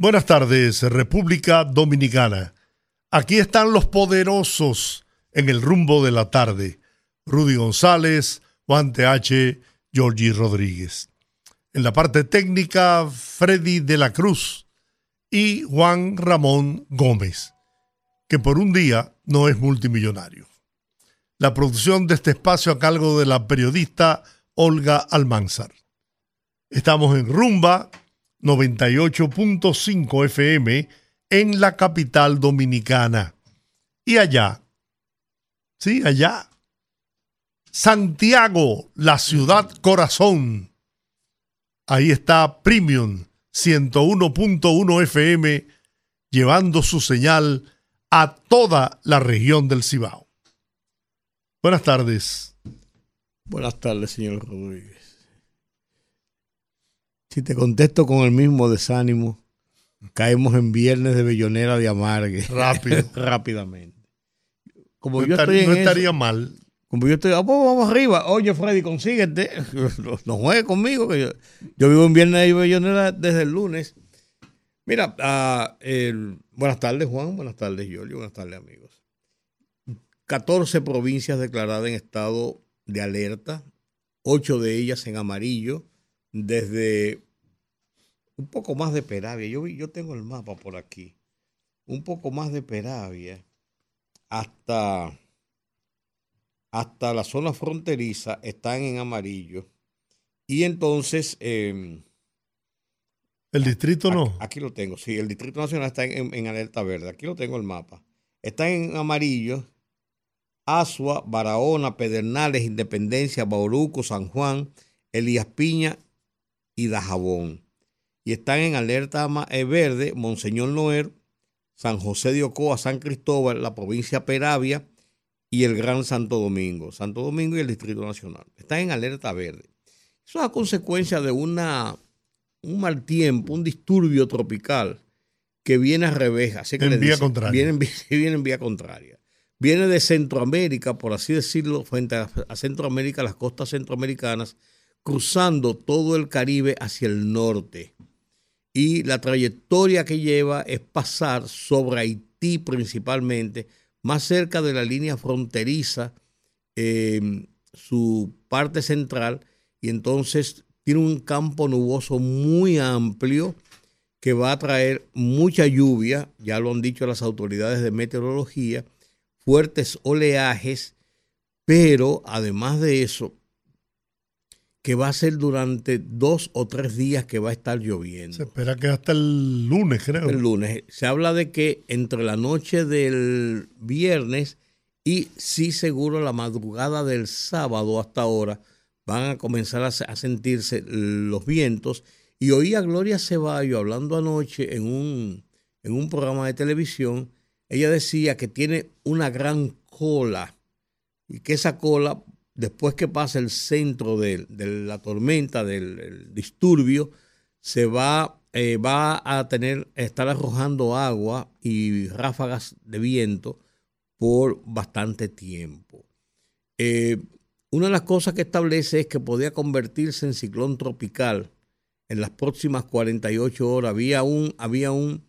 Buenas tardes, República Dominicana. Aquí están los poderosos en el rumbo de la tarde. Rudy González, Juan TH, Georgie Rodríguez. En la parte técnica, Freddy de la Cruz y Juan Ramón Gómez, que por un día no es multimillonario. La producción de este espacio a cargo de la periodista Olga Almanzar. Estamos en Rumba 98.5 FM en la capital dominicana. Y allá, sí, allá, Santiago, la ciudad corazón. Ahí está Premium 101.1 FM llevando su señal a toda la región del Cibao. Buenas tardes. Buenas tardes, señor Rodríguez. Si te contesto con el mismo desánimo, caemos en viernes de bellonera de amargue. Rápido. Rápidamente. Como no yo estoy no estaría mal. Como yo estoy, ah, pues vamos arriba. Oye, Freddy, consíguete. No, juegues conmigo. Que yo, yo, vivo en viernes de bellonera desde el lunes. Mira, uh, buenas tardes, Juan. Buenas tardes, Giorgio. Buenas tardes, amigos. 14 provincias declaradas en estado de alerta, ocho de ellas en amarillo desde un poco más de Peravia. Yo, yo tengo el mapa por aquí. Un poco más de Peravia hasta, hasta la zona fronteriza están en amarillo. Y entonces... Em, ¿El distrito no? Aquí, lo tengo, sí. El Distrito Nacional está en, en, alerta verde. Aquí lo tengo el mapa. Está en amarillo. Asua, Barahona, Pedernales, Independencia, Bauruco, San Juan, Elías Piña y Dajabón. Y están en alerta eh, verde Monseñor Noer, San José de Ocoa, San Cristóbal, la provincia Peravia y el Gran Santo Domingo. Santo Domingo y el Distrito Nacional. Están en alerta verde. Eso es a consecuencia de una, un mal tiempo, un disturbio tropical que viene a revés. Así que en vía contraria. Viene, viene, en vía contraria. Viene de Centroamérica, por así decirlo, frente a Centroamérica, las costas centroamericanas, cruzando todo el Caribe hacia el norte. Y la trayectoria que lleva es pasar sobre Haití principalmente, más cerca de la línea fronteriza, em, su parte central, y entonces tiene un campo nuboso muy amplio que va a traer mucha lluvia, ya lo han dicho las autoridades de meteorología, fuertes oleajes, pero además de eso, que va a ser durante dos o tres días que va a estar lloviendo. Se espera que hasta el lunes, creo. El lunes. Se habla de que entre la noche del viernes y sí seguro la madrugada del sábado hasta ahora van a comenzar a, sentirse los vientos. Y oí a Gloria Ceballo hablando anoche en un, en un programa de televisión. Ella decía que tiene una gran cola y que esa cola después que pasa el centro de, la tormenta, del disturbio, se va, eh, va a tener, estar arrojando agua y ráfagas de viento por bastante tiempo. Eh, una de las cosas que establece es que podía convertirse en ciclón tropical en las próximas 48 horas. Había un, había un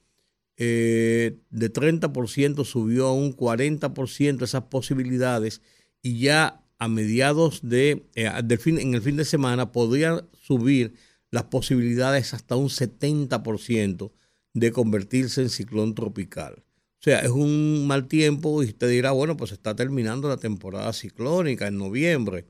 eh, de 30% subió a un 40% esas posibilidades y ya a mediados de, eh, del fin, en el fin de semana podría subir las posibilidades hasta un 70% de convertirse en ciclón tropical. O sea, es un mal tiempo y usted dirá, bueno, pues está terminando la temporada ciclónica en noviembre.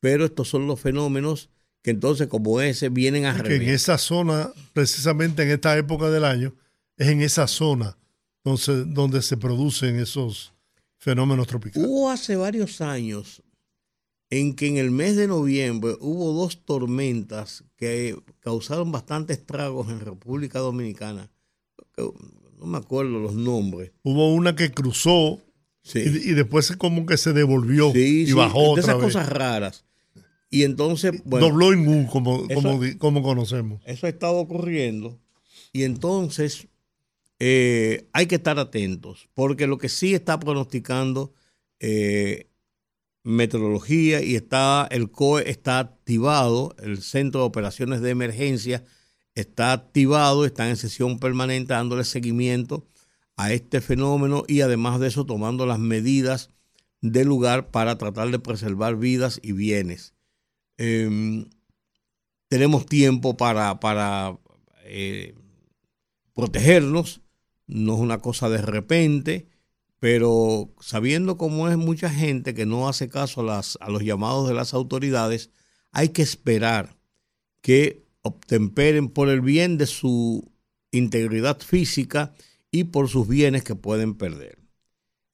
Pero estos son los fenómenos que entonces como ese vienen a En esa zona, precisamente en esta época del año, es en esa zona donde, donde se producen esos fenómenos tropicales. Hubo hace varios años en que en el mes de noviembre hubo dos tormentas que causaron bastantes estragos en República Dominicana. no me acuerdo los nombres. Hubo una que cruzó y, después como que se devolvió y bajó de esas cosas raras. Y entonces, bueno. Dobló en U, como, como, conocemos. Eso ha estado ocurriendo. Y entonces eh, hay que estar atentos, porque lo que sí está pronosticando eh, meteorología y está el COE está activado, el Centro de Operaciones de Emergencia está activado, está en sesión permanente dándole seguimiento a este fenómeno y además de eso tomando las medidas del lugar para tratar de preservar vidas y bienes. Em, tenemos tiempo para, para eh, protegernos, no es una cosa de repente, pero sabiendo cómo es mucha gente que no hace caso a, los llamados de las autoridades, hay que esperar que obtemperen por el bien de su integridad física y por sus bienes que pueden perder.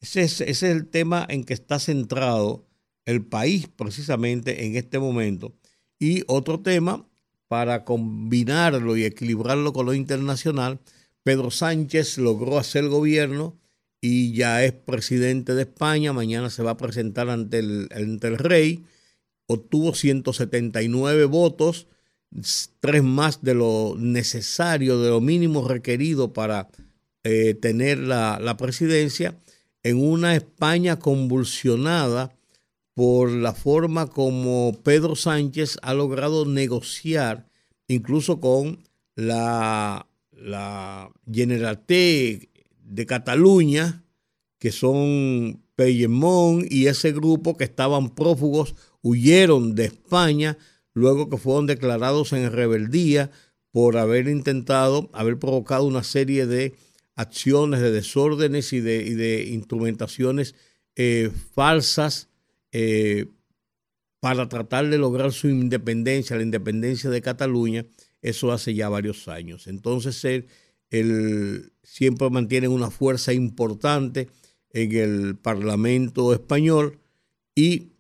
Ese es, ese es el tema en que está centrado el país precisamente en este momento. Y otro tema, para combinarlo y equilibrarlo con lo internacional, Pedro Sánchez logró hacer gobierno y ya es presidente de España. Mañana se va a presentar ante el, ante el rey. Obtuvo 179 votos, tres más de lo necesario, de lo mínimo requerido para eh, tener la, la presidencia en una España convulsionada por la forma como Pedro Sánchez ha logrado negociar incluso con la, la Generalitat de Cataluña, que son Pellemón y ese grupo que estaban prófugos, huyeron de España luego que fueron declarados en rebeldía por haber intentado, haber provocado una serie de acciones, de desórdenes y de, instrumentaciones eh, falsas eh, para tratar de lograr su independencia, la independencia de Cataluña, eso hace ya varios años. Entonces él, siempre mantiene una fuerza importante en el Parlamento español y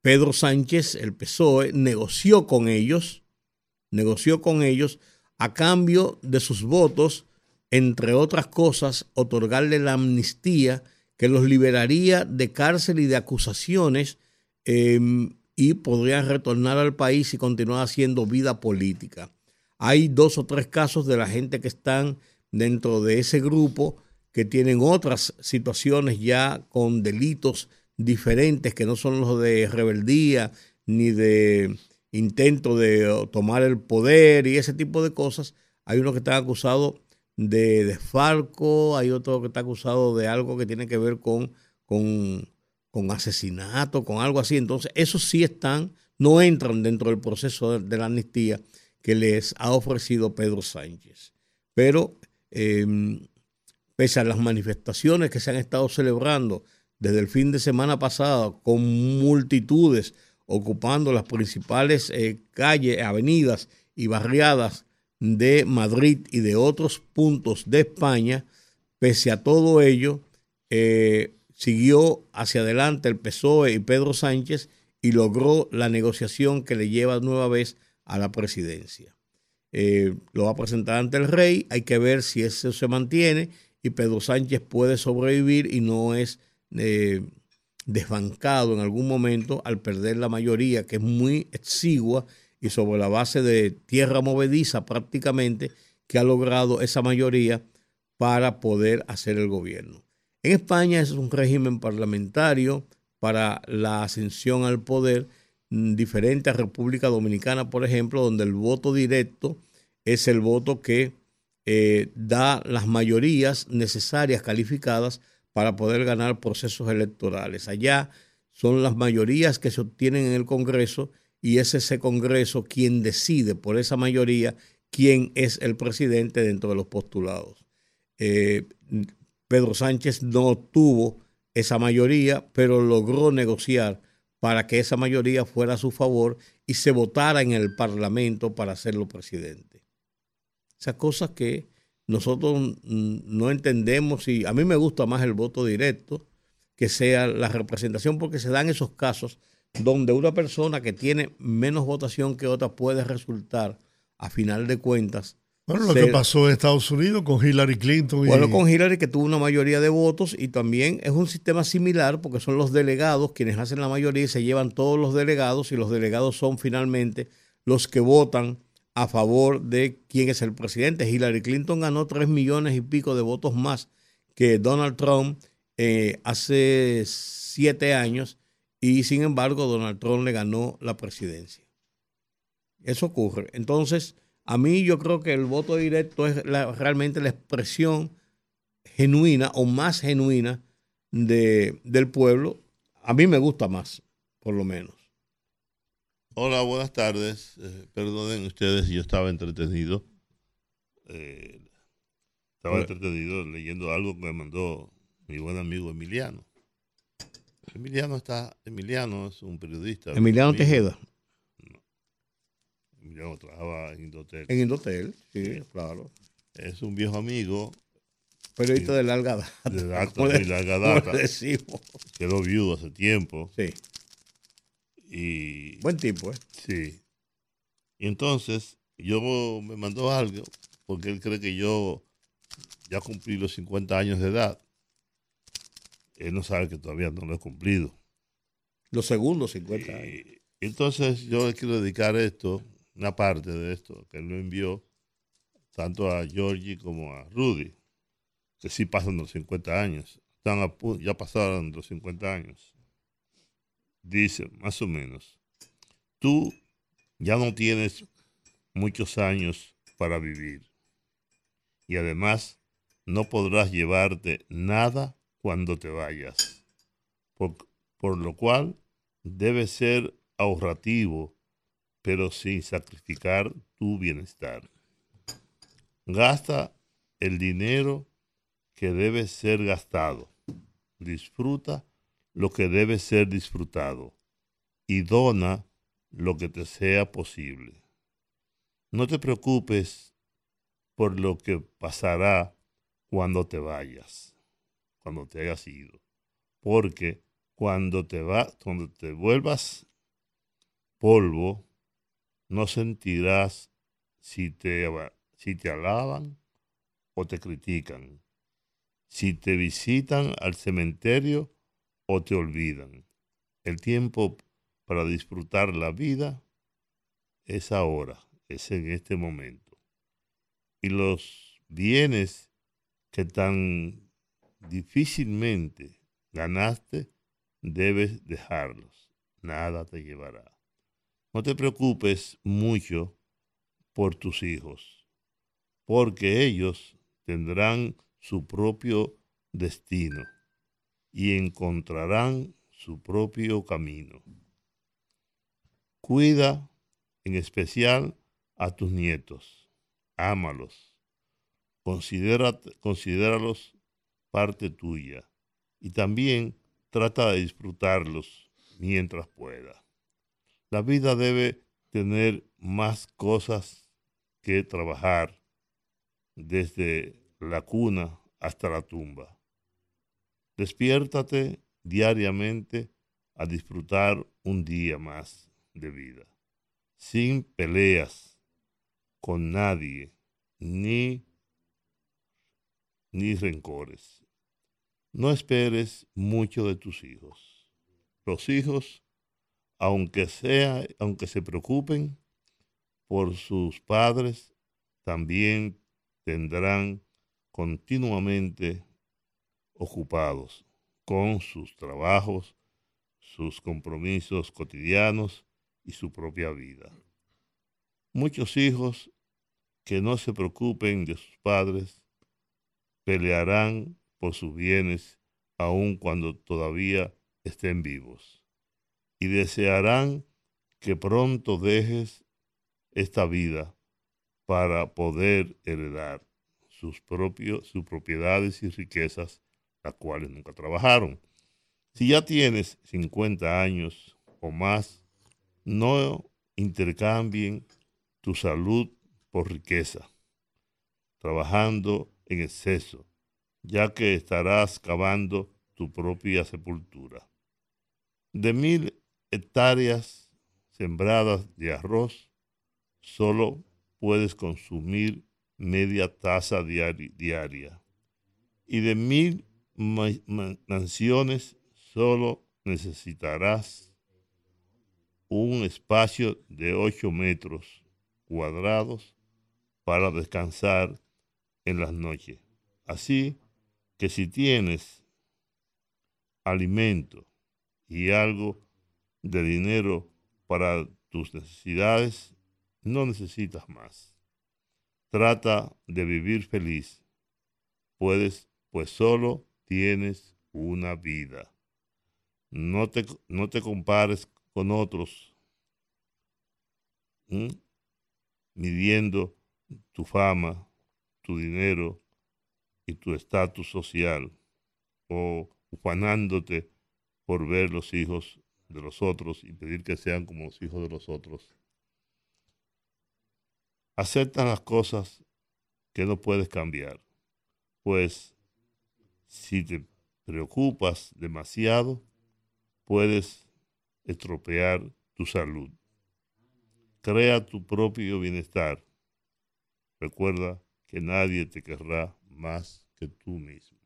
Pedro Sánchez, el PSOE, negoció con ellos, negoció con ellos a cambio de sus votos, entre otras cosas, otorgarle la amnistía que los liberaría de cárcel y de acusaciones em, y podrían retornar al país y continuar haciendo vida política. Hay dos o tres casos de la gente que están dentro de ese grupo que tienen otras situaciones ya con delitos diferentes que no son los de rebeldía ni de intento de tomar el poder y ese tipo de cosas. Hay uno que está acusado de desfalco, hay otro que está acusado de algo que tiene que ver con, con, con asesinato, con algo así. Entonces, esos sí están, no entran dentro del proceso de, la amnistía que les ha ofrecido Pedro Sánchez. Pero, em, pese a las manifestaciones que se han estado celebrando desde el fin de semana pasado, con multitudes ocupando las principales eh, calles, avenidas y barriadas de Madrid y de otros puntos de España, pese a todo ello, eh, siguió hacia adelante el PSOE y Pedro Sánchez y logró la negociación que le lleva nueva vez a la presidencia. Eh, lo va a presentar ante el rey, hay que ver si eso se mantiene y Pedro Sánchez puede sobrevivir y no es eh, desbancado en algún momento al perder la mayoría, que es muy exigua y sobre la base de tierra movediza prácticamente que ha logrado esa mayoría para poder hacer el gobierno. En España es un régimen parlamentario para la ascensión al poder, diferente a República Dominicana, por ejemplo, donde el voto directo es el voto que eh, da las mayorías necesarias, calificadas, para poder ganar procesos electorales. Allá son las mayorías que se obtienen en el Congreso y es ese Congreso quien decide por esa mayoría quién es el presidente dentro de los postulados. Eh, Pedro Sánchez no tuvo esa mayoría, pero logró negociar para que esa mayoría fuera a su favor y se votara en el Parlamento para hacerlo presidente. Esas cosas que nosotros no entendemos y a mí me gusta más el voto directo que sea la representación porque se dan esos casos donde una persona que tiene menos votación que otra puede resultar, a final de cuentas, Bueno, lo que pasó en Estados Unidos con Hillary Clinton. Y... Bueno, con Hillary que tuvo una mayoría de votos y también es un sistema similar porque son los delegados quienes hacen la mayoría y se llevan todos los delegados y los delegados son finalmente los que votan a favor de quién es el presidente. Hillary Clinton ganó tres millones y pico de votos más que Donald Trump eh, hace siete años y sin embargo Donald Trump le ganó la presidencia. Eso ocurre. Entonces, a mí yo creo que el voto directo es realmente la expresión genuina o más genuina de, del pueblo. A mí me gusta más, por lo menos. Hola, buenas tardes. Eh, perdonen ustedes, yo estaba entretenido. Eh, estaba entretenido leyendo algo que me mandó mi buen amigo Emiliano. Emiliano está, Emiliano es un periodista. Emiliano Tejeda. Yo trabajaba en Indotel. En Indotel, sí, claro. Es un viejo amigo. Periodista de larga data. De larga data. Quedó viudo hace tiempo. Sí. Y, Buen tipo, ¿eh? Sí. Y entonces yo me mandó algo porque él cree que yo ya cumplí los 50 años de edad. Él no sabe que todavía no lo he cumplido. Los segundos 50 años. entonces yo le quiero dedicar esto una parte de esto que él lo envió tanto a Georgie como a Rudy, que sí pasan los 50 años, están ya pasaron los 50 años. Dice, más o menos, tú ya no tienes muchos años para vivir y además no podrás llevarte nada cuando te vayas, por, por lo cual debes ser ahorrativo pero sin sacrificar tu bienestar. Gasta el dinero que debe ser gastado. Disfruta lo que debe ser disfrutado y dona lo que te sea posible. No te preocupes por lo que pasará cuando te vayas, cuando te hayas ido, porque cuando te va, cuando te vuelvas polvo, no sentirás si te, si te alaban o te critican, si te visitan al cementerio o te olvidan. El tiempo para disfrutar la vida es ahora, es en este momento. Y los bienes que tan difícilmente ganaste, debes dejarlos. Nada te llevará. No te preocupes mucho por tus hijos, porque ellos tendrán su propio destino y encontrarán su propio camino. Cuida en especial a tus nietos, ámalos, considéralos parte tuya y también trata de disfrutarlos mientras pueda. La vida debe tener más cosas que trabajar desde la cuna hasta la tumba. Despiértate diariamente a disfrutar un día más de vida, sin peleas con nadie, ni, ni rencores. No esperes mucho de tus hijos. Los hijos aunque sea, aunque se preocupen por sus padres, también tendrán continuamente ocupados con sus trabajos, sus compromisos cotidianos y su propia vida. Muchos hijos que no se preocupen de sus padres pelearán por sus bienes aun cuando todavía estén vivos y desearán que pronto dejes esta vida para poder heredar sus, propios, sus propiedades y riquezas, las cuales nunca trabajaron. Si ya tienes 50 años o más, no intercambien tu salud por riqueza, trabajando en exceso, ya que estarás cavando tu propia sepultura. De mil hectáreas sembradas de arroz, solo puedes consumir media taza diaria. Y de mil mansiones solo necesitarás un espacio de 8 metros cuadrados para descansar en las noches. Así que si tienes alimento y algo de dinero para tus necesidades, no necesitas más. Trata de vivir feliz. Puedes, pues solo tienes una vida. No te, no te compares con otros, midiendo tu fama, tu dinero y tu estatus social, o ufanándote por ver los hijos de los otros y pedir que sean como los hijos de los otros. Acepta las cosas que no puedes cambiar, pues si te preocupas demasiado, puedes estropear tu salud. Crea tu propio bienestar. Recuerda que nadie te querrá más que tú mismo.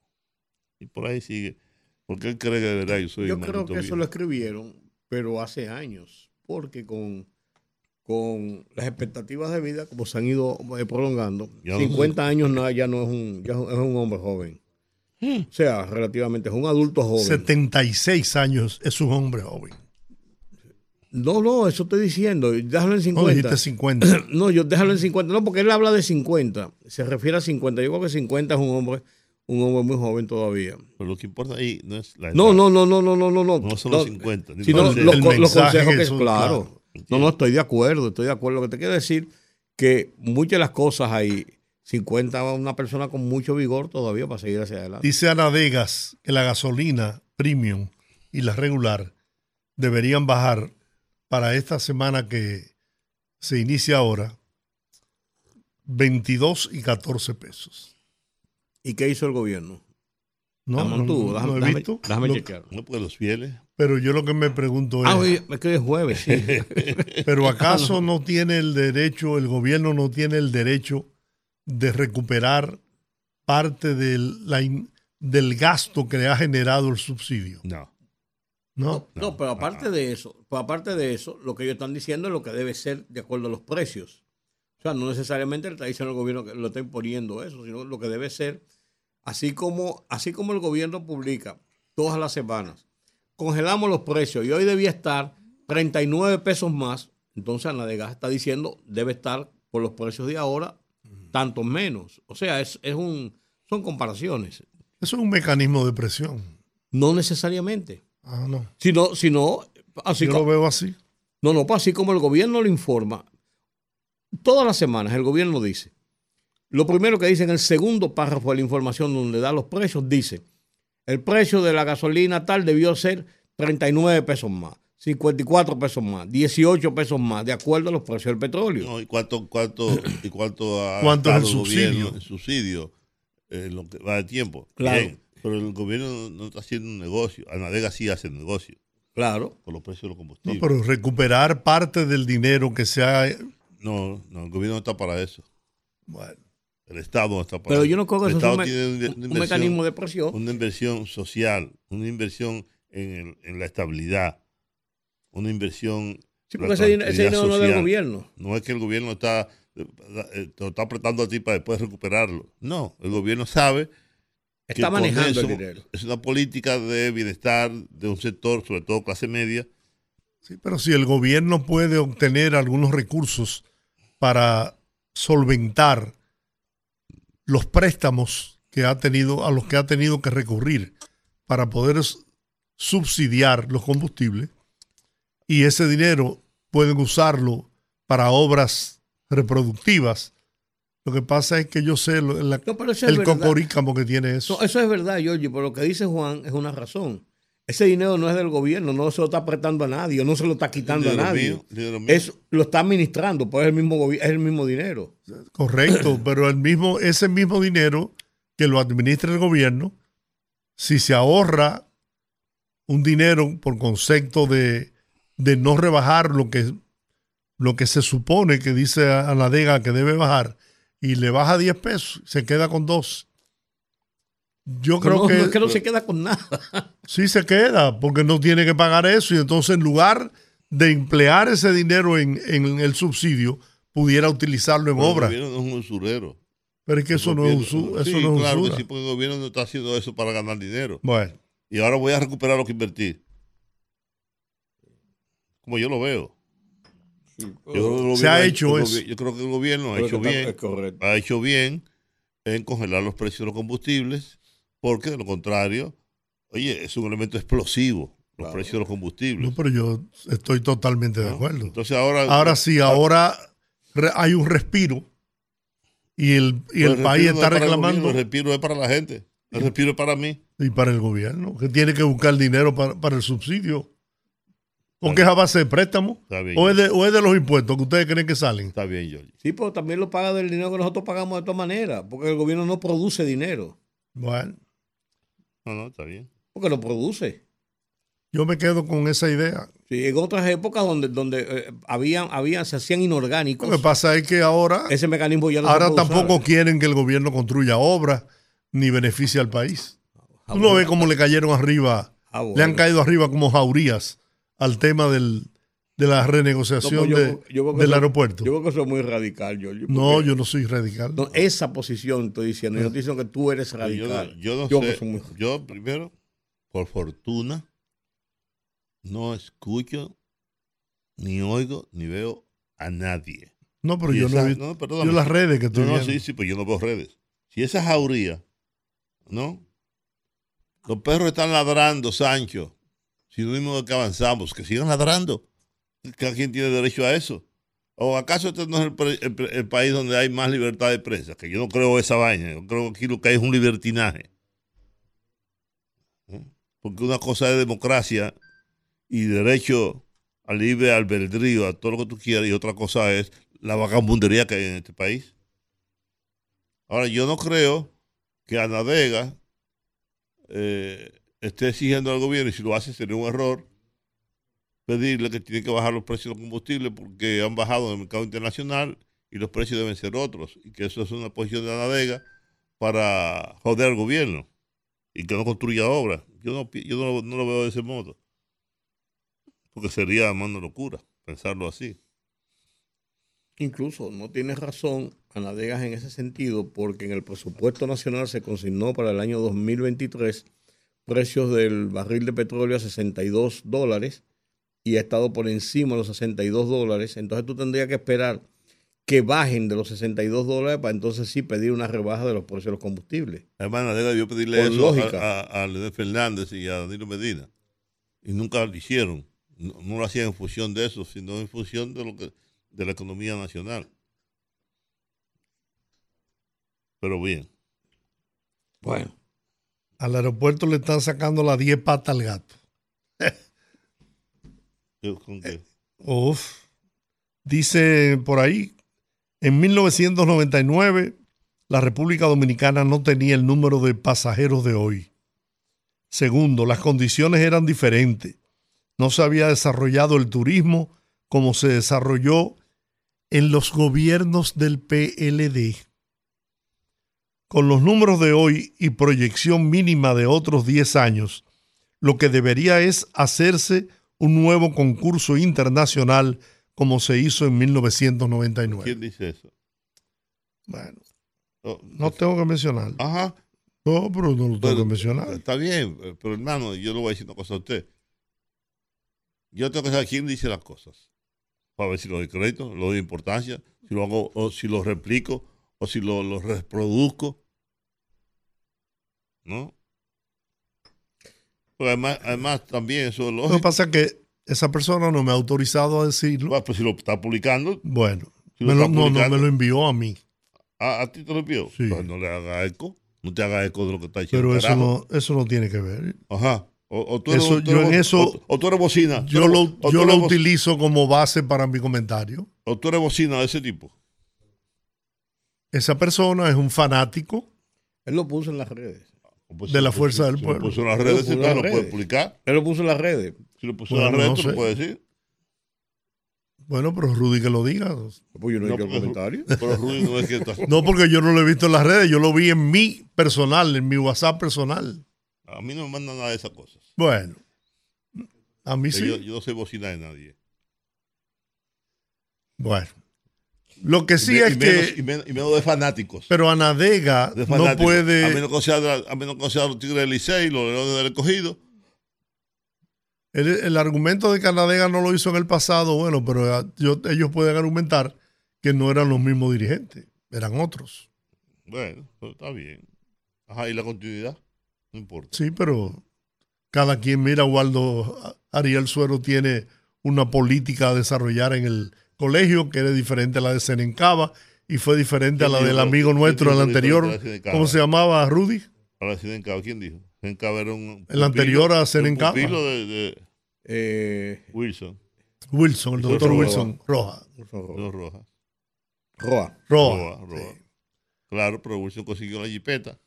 Y por ahí sigue. Porque él cree que de verdad yo soy Yo creo que eso lo escribieron, pero hace años. Porque con, con las expectativas de vida, como se han ido eh, prolongando, 50 años ya no es un, ya es un hombre joven. Hmm. O sea, relativamente es un adulto joven. 76 años es un hombre joven. No, no, eso estoy diciendo. Déjalo en 50. No, dijiste 50. no, yo déjalo en 50. No, porque él habla de 50. Se refiere a 50. Yo creo que 50 es un hombre un hombre muy joven todavía. Pero lo que importa ahí no es la edad. No, no, no, no, no, no, no. No son los 50. Sino los, los, consejos que, claro. No, no, estoy de acuerdo, estoy de acuerdo. Lo que te quiero decir que muchas de las cosas ahí 50 una persona con mucho vigor todavía para seguir hacia adelante. Dice Ana Vegas que la gasolina premium y la regular deberían bajar para esta semana que se inicia ahora 22 y 14 pesos. ¿Y qué hizo el gobierno? No, no, no, déjame, visto. Déjame, chequear. No, pues los fieles. Pero yo lo que me pregunto es. Ah, es que es jueves, sí. pero ¿acaso no tiene el derecho, el gobierno no tiene el derecho de recuperar parte del, la, del gasto que le ha generado el subsidio. No. No, no, pero aparte de eso, pues aparte de eso, lo que ellos están diciendo es lo que debe ser de acuerdo a los precios. O sea, no necesariamente le está diciendo el gobierno que lo está imponiendo eso, sino lo que debe ser, así como, así como el gobierno publica todas las semanas, congelamos los precios y hoy debía estar 39 pesos más, entonces Anadegas está diciendo debe estar por los precios de ahora tanto menos. O sea, es, es un, son comparaciones. Eso es un mecanismo de presión. No necesariamente. Ah, no. Sino, sino así Yo lo veo así. No, no, pues así como el gobierno lo informa, todas las semanas el gobierno dice, lo primero que dice en el segundo párrafo de la información donde da los precios, dice, el precio de la gasolina tal debió ser 39 pesos más. 54 pesos más, 18 pesos más, de acuerdo a los precios del petróleo. ¿Y cuánto, cuánto, y cuánto ha ¿Cuánto es el subsidio? el subsidio en eh, lo que va de tiempo? Claro. pero el gobierno no está haciendo un negocio. Anadega sí hace negocio. Claro. Con los precios de los combustibles. No, pero recuperar parte del dinero que se ha... No, no, el gobierno no está para eso. Bueno. El Estado no está para pero yo no creo que eso es un, mecanismo de presión. Una inversión social, una inversión en, en la estabilidad una inversión. Sí, porque ese, dinero no es del gobierno. No es que el gobierno está, eh, te está apretando a ti para después recuperarlo. No, el gobierno sabe. Está manejando el dinero. Es una política de bienestar de un sector, sobre todo clase media. Sí, pero si el gobierno puede obtener algunos recursos para solventar los préstamos que ha tenido, a los que ha tenido que recurrir para poder subsidiar los combustibles, y ese dinero pueden usarlo para obras reproductivas. Lo que pasa es que yo sé el cocorícamo que tiene eso. eso es verdad, Giorgio, pero lo que dice Juan es una razón. Ese dinero no es del gobierno, no se lo está apretando a nadie, no se lo está quitando a nadie. es, lo está administrando, pues es el mismo, es el mismo dinero. Correcto, pero el mismo, ese mismo dinero que lo administra el gobierno, si se ahorra un dinero por concepto de de no rebajar lo que, lo que se supone que dice a la DEGA que debe bajar, y le baja 10 pesos, se queda con 2. Yo No, creo no, que, es que no se queda con nada. sí se queda, porque no tiene que pagar eso y entonces en lugar de emplear ese dinero en, en el subsidio, pudiera utilizarlo en Pero obra. El gobierno no es un usurero. Pero es que eso no es, usu- eso sí, no es claro que usura. sí, porque el gobierno no está haciendo eso para ganar dinero. Bueno, Y ahora voy a recuperar lo que invertí. Como yo lo veo. Yo creo que el Se ha gobierno hecho eso. Yo creo que el gobierno ha hecho que bien. Ha hecho bien en congelar los precios de los combustibles, porque de lo contrario, oye, es un elemento explosivo, los Claro. precios de los combustibles. no, pero yo estoy totalmente de ¿no? acuerdo. Entonces ahora... Ahora sí, ahora re- hay un respiro y el, y Pues el país respiro no es está el reclamando gobierno, el respiro es para la gente. El respiro es para mí. y para el gobierno, que tiene que buscar dinero para, para el subsidio. Porque es a base de préstamo Está bien, o es de, o es de los impuestos que ustedes creen que salen. Está bien, George. Sí, pero también lo paga del dinero que nosotros pagamos de todas maneras, porque el gobierno no produce dinero, Bueno, No, no, está bien. porque lo produce. yo me quedo con esa idea. Sí, en otras épocas donde, donde eh, habían, habían, se hacían inorgánicos, Lo que pasa es que ahora, ese mecanismo ya no ahora se tampoco usar. quieren que el gobierno construya obras ni beneficie al país. Ah, Tú no ves cómo le cayeron arriba, Ah, bueno. le han caído arriba como jaurías al tema del, de la No, renegociación pues yo- de- yo creo que del eso- aeropuerto. Yo creo que eso es muy radical, Giorgio. no, yo no soy radical. no, esa posición estoy diciendo, yo no estoy diciendo que tú eres radical. yo no Yo sé. soy muy- Yo primero, por fortuna, no escucho, ni oigo, ni veo a nadie. No, pero Y yo no esa- he visto no, perdóname. yo las redes que estoy No, no, sí, sí, pues yo no veo redes. Si esa jauría, ¿no? Los perros están ladrando, Sancho. Si no mismo que avanzamos, que sigan ladrando. Cada quien tiene derecho a eso. ¿O acaso este no es el, país donde hay más libertad de prensa? Que yo no creo esa vaina. Yo creo que aquí lo que hay es un libertinaje. ¿Eh? Porque una cosa es democracia y derecho al libre albedrío, a todo lo que tú quieras, y otra cosa es la vagabundería que hay en este país. Ahora, yo no creo que Anadega eh, esté exigiendo al gobierno, y si lo hace sería un error, pedirle que tiene que bajar los precios de los combustibles porque han bajado en el mercado internacional y los precios deben ser otros, y que eso es una posición de Anadega para joder al gobierno y que no construya obras. Yo no, yo no, no lo veo de ese modo, porque sería más una locura pensarlo así. Incluso no tienes razón, Anadegas, en ese sentido, porque en el presupuesto nacional se consignó para el año 2023 precios del barril de petróleo a 62 dólares y ha estado por encima de los 62 dólares. Entonces tú tendrías que esperar que bajen de los 62 dólares para entonces sí pedir una rebaja de los precios de los combustibles. Además, Anadega debió pedirle Por eso lógica. a, a, a Leonel Fernández y a Danilo Medina. Y nunca lo hicieron. No, no lo hacían en función de eso, sino en función de lo que de la economía nacional. Pero bien. Bueno, Al aeropuerto le están sacando las 10 patas al gato. Con Uf. Dice por ahí, en 1999 la República Dominicana no tenía el número de pasajeros de hoy. Segundo, las condiciones eran diferentes. No se había desarrollado el turismo como se desarrolló en los gobiernos del PLD. Con los números de hoy y proyección mínima de otros 10 años, lo que debería es hacerse un nuevo concurso internacional como se hizo en 1999. ¿Quién dice eso? Bueno, no tengo que mencionar. Ajá. No, pero no lo tengo Pero- que mencionar. Está bien, pero hermano, yo le voy a decir una cosa a usted. Yo tengo que saber quién dice las cosas. Para ver si lo doy crédito, lo doy importancia, si lo hago, o si lo replico, o si lo, lo reproduzco. ¿No? Además, además también eso es Lo que pasa es que esa persona no me ha autorizado a decirlo. Bueno, pues si lo está publicando, Bueno, Si lo me lo- está no, no, me lo envió a mí. a, a ti te lo envió. Sí. Pues no le haga eco. No te haga eco de lo que está diciendo. Pero eso no, eso no tiene que ver. Ajá. O, o tú Eso- tú yo en eso- o- o tú eres bocina. Tú Yo eres lo, yo eres lo utilizo como base para mi comentario. O tú eres bocina de ese tipo. Esa persona es un fanático él lo puso en las redes. Pues, De la si- fuerza si- del si pueblo. Lo puso en las redes, las lo puede publicar. Él lo puso en las redes. Si lo puso Bueno, en las redes, no tú sé. lo puedes decir. Bueno, pero Rudy que lo diga. Pues yo no, No, he hecho el comentario. Pero Rudy no es que está- No, porque yo no lo he visto en las redes, yo lo vi en mi personal, en mi WhatsApp personal. A mí no me mandan nada de esas cosas. Bueno, a mí sí. Yo, yo no soy bocina de nadie. Bueno, lo que sí y, me- es y menos, que, y, menos, y menos de fanáticos. pero Anadega de no puede. A menos que sea, de la- a menos que sea los Tigres del Licey, los Leones del Escogido. El, el argumento de que Anadega no lo hizo en el pasado, bueno, pero yo- ellos pueden argumentar que no eran los mismos dirigentes, eran otros. Bueno, pero está bien. Ajá, y la continuidad, no importa. Sí, pero cada quien mira, Waldo Ariel Suero tiene una política a desarrollar en el colegio que era diferente a la de Senencaba y fue diferente a la ¿Quién del amigo ¿Quién nuestro, el anterior. a la? ¿Cómo se llamaba, Rudy? En Cabo, ¿quién dijo? Era un. El anterior a Senencaba. De, de Eh, Wilson, Wilson, el doctor. Wilson Roja. dos rojas. Roa. Roja. Roa, Roa. Claro, pero Wilson consiguió la jipeta,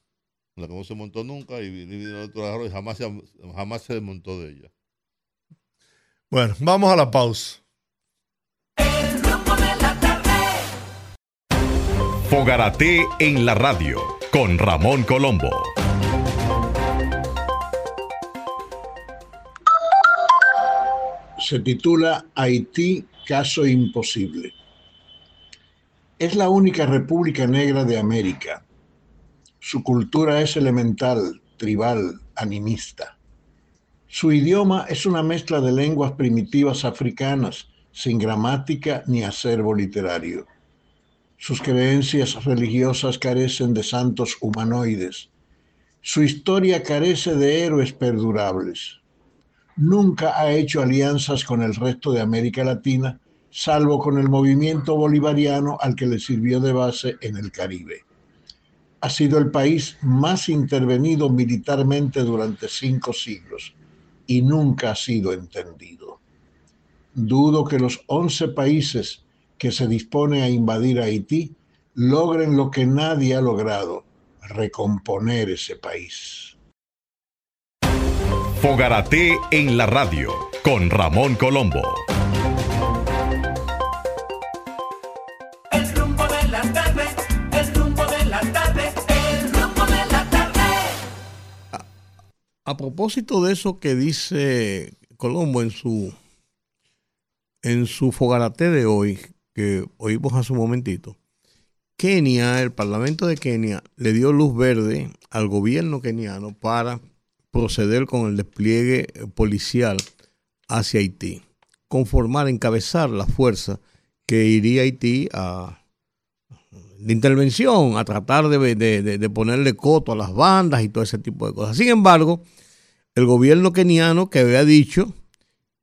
la que no se montó nunca, y y y jamás se, jamás se desmontó de ella. Bueno, vamos a la pausa. Fogarate en la radio con Ramón Colombo. se titula Haití, caso imposible. Es la única república negra de América. Su cultura es elemental, tribal, animista. Su idioma es una mezcla de lenguas primitivas africanas, sin gramática ni acervo literario. Sus creencias religiosas carecen de santos humanoides. Su historia carece de héroes perdurables nunca ha hecho alianzas con el resto de América Latina, salvo con el movimiento bolivariano al que le sirvió de base en el Caribe. Ha sido el país más intervenido militarmente durante cinco siglos y nunca ha sido entendido. Dudo que los 11 países que se disponen a invadir Haití logren lo que nadie ha logrado, recomponer ese país. Fogarate en la radio con Ramón Colombo. El rumbo de la tarde, el rumbo de la tarde, el rumbo de la tarde. A propósito de eso que dice Colombo en su en su fogarate de hoy, que oímos hace un momentito, Kenia, el Parlamento de Kenia, le dio luz verde al gobierno keniano para proceder con el despliegue policial hacia Haití, conformar, encabezar la fuerza que iría a Haití a, de intervención, a tratar de, de- ponerle coto a las bandas y todo ese tipo de cosas. Sin embargo, el gobierno keniano que había dicho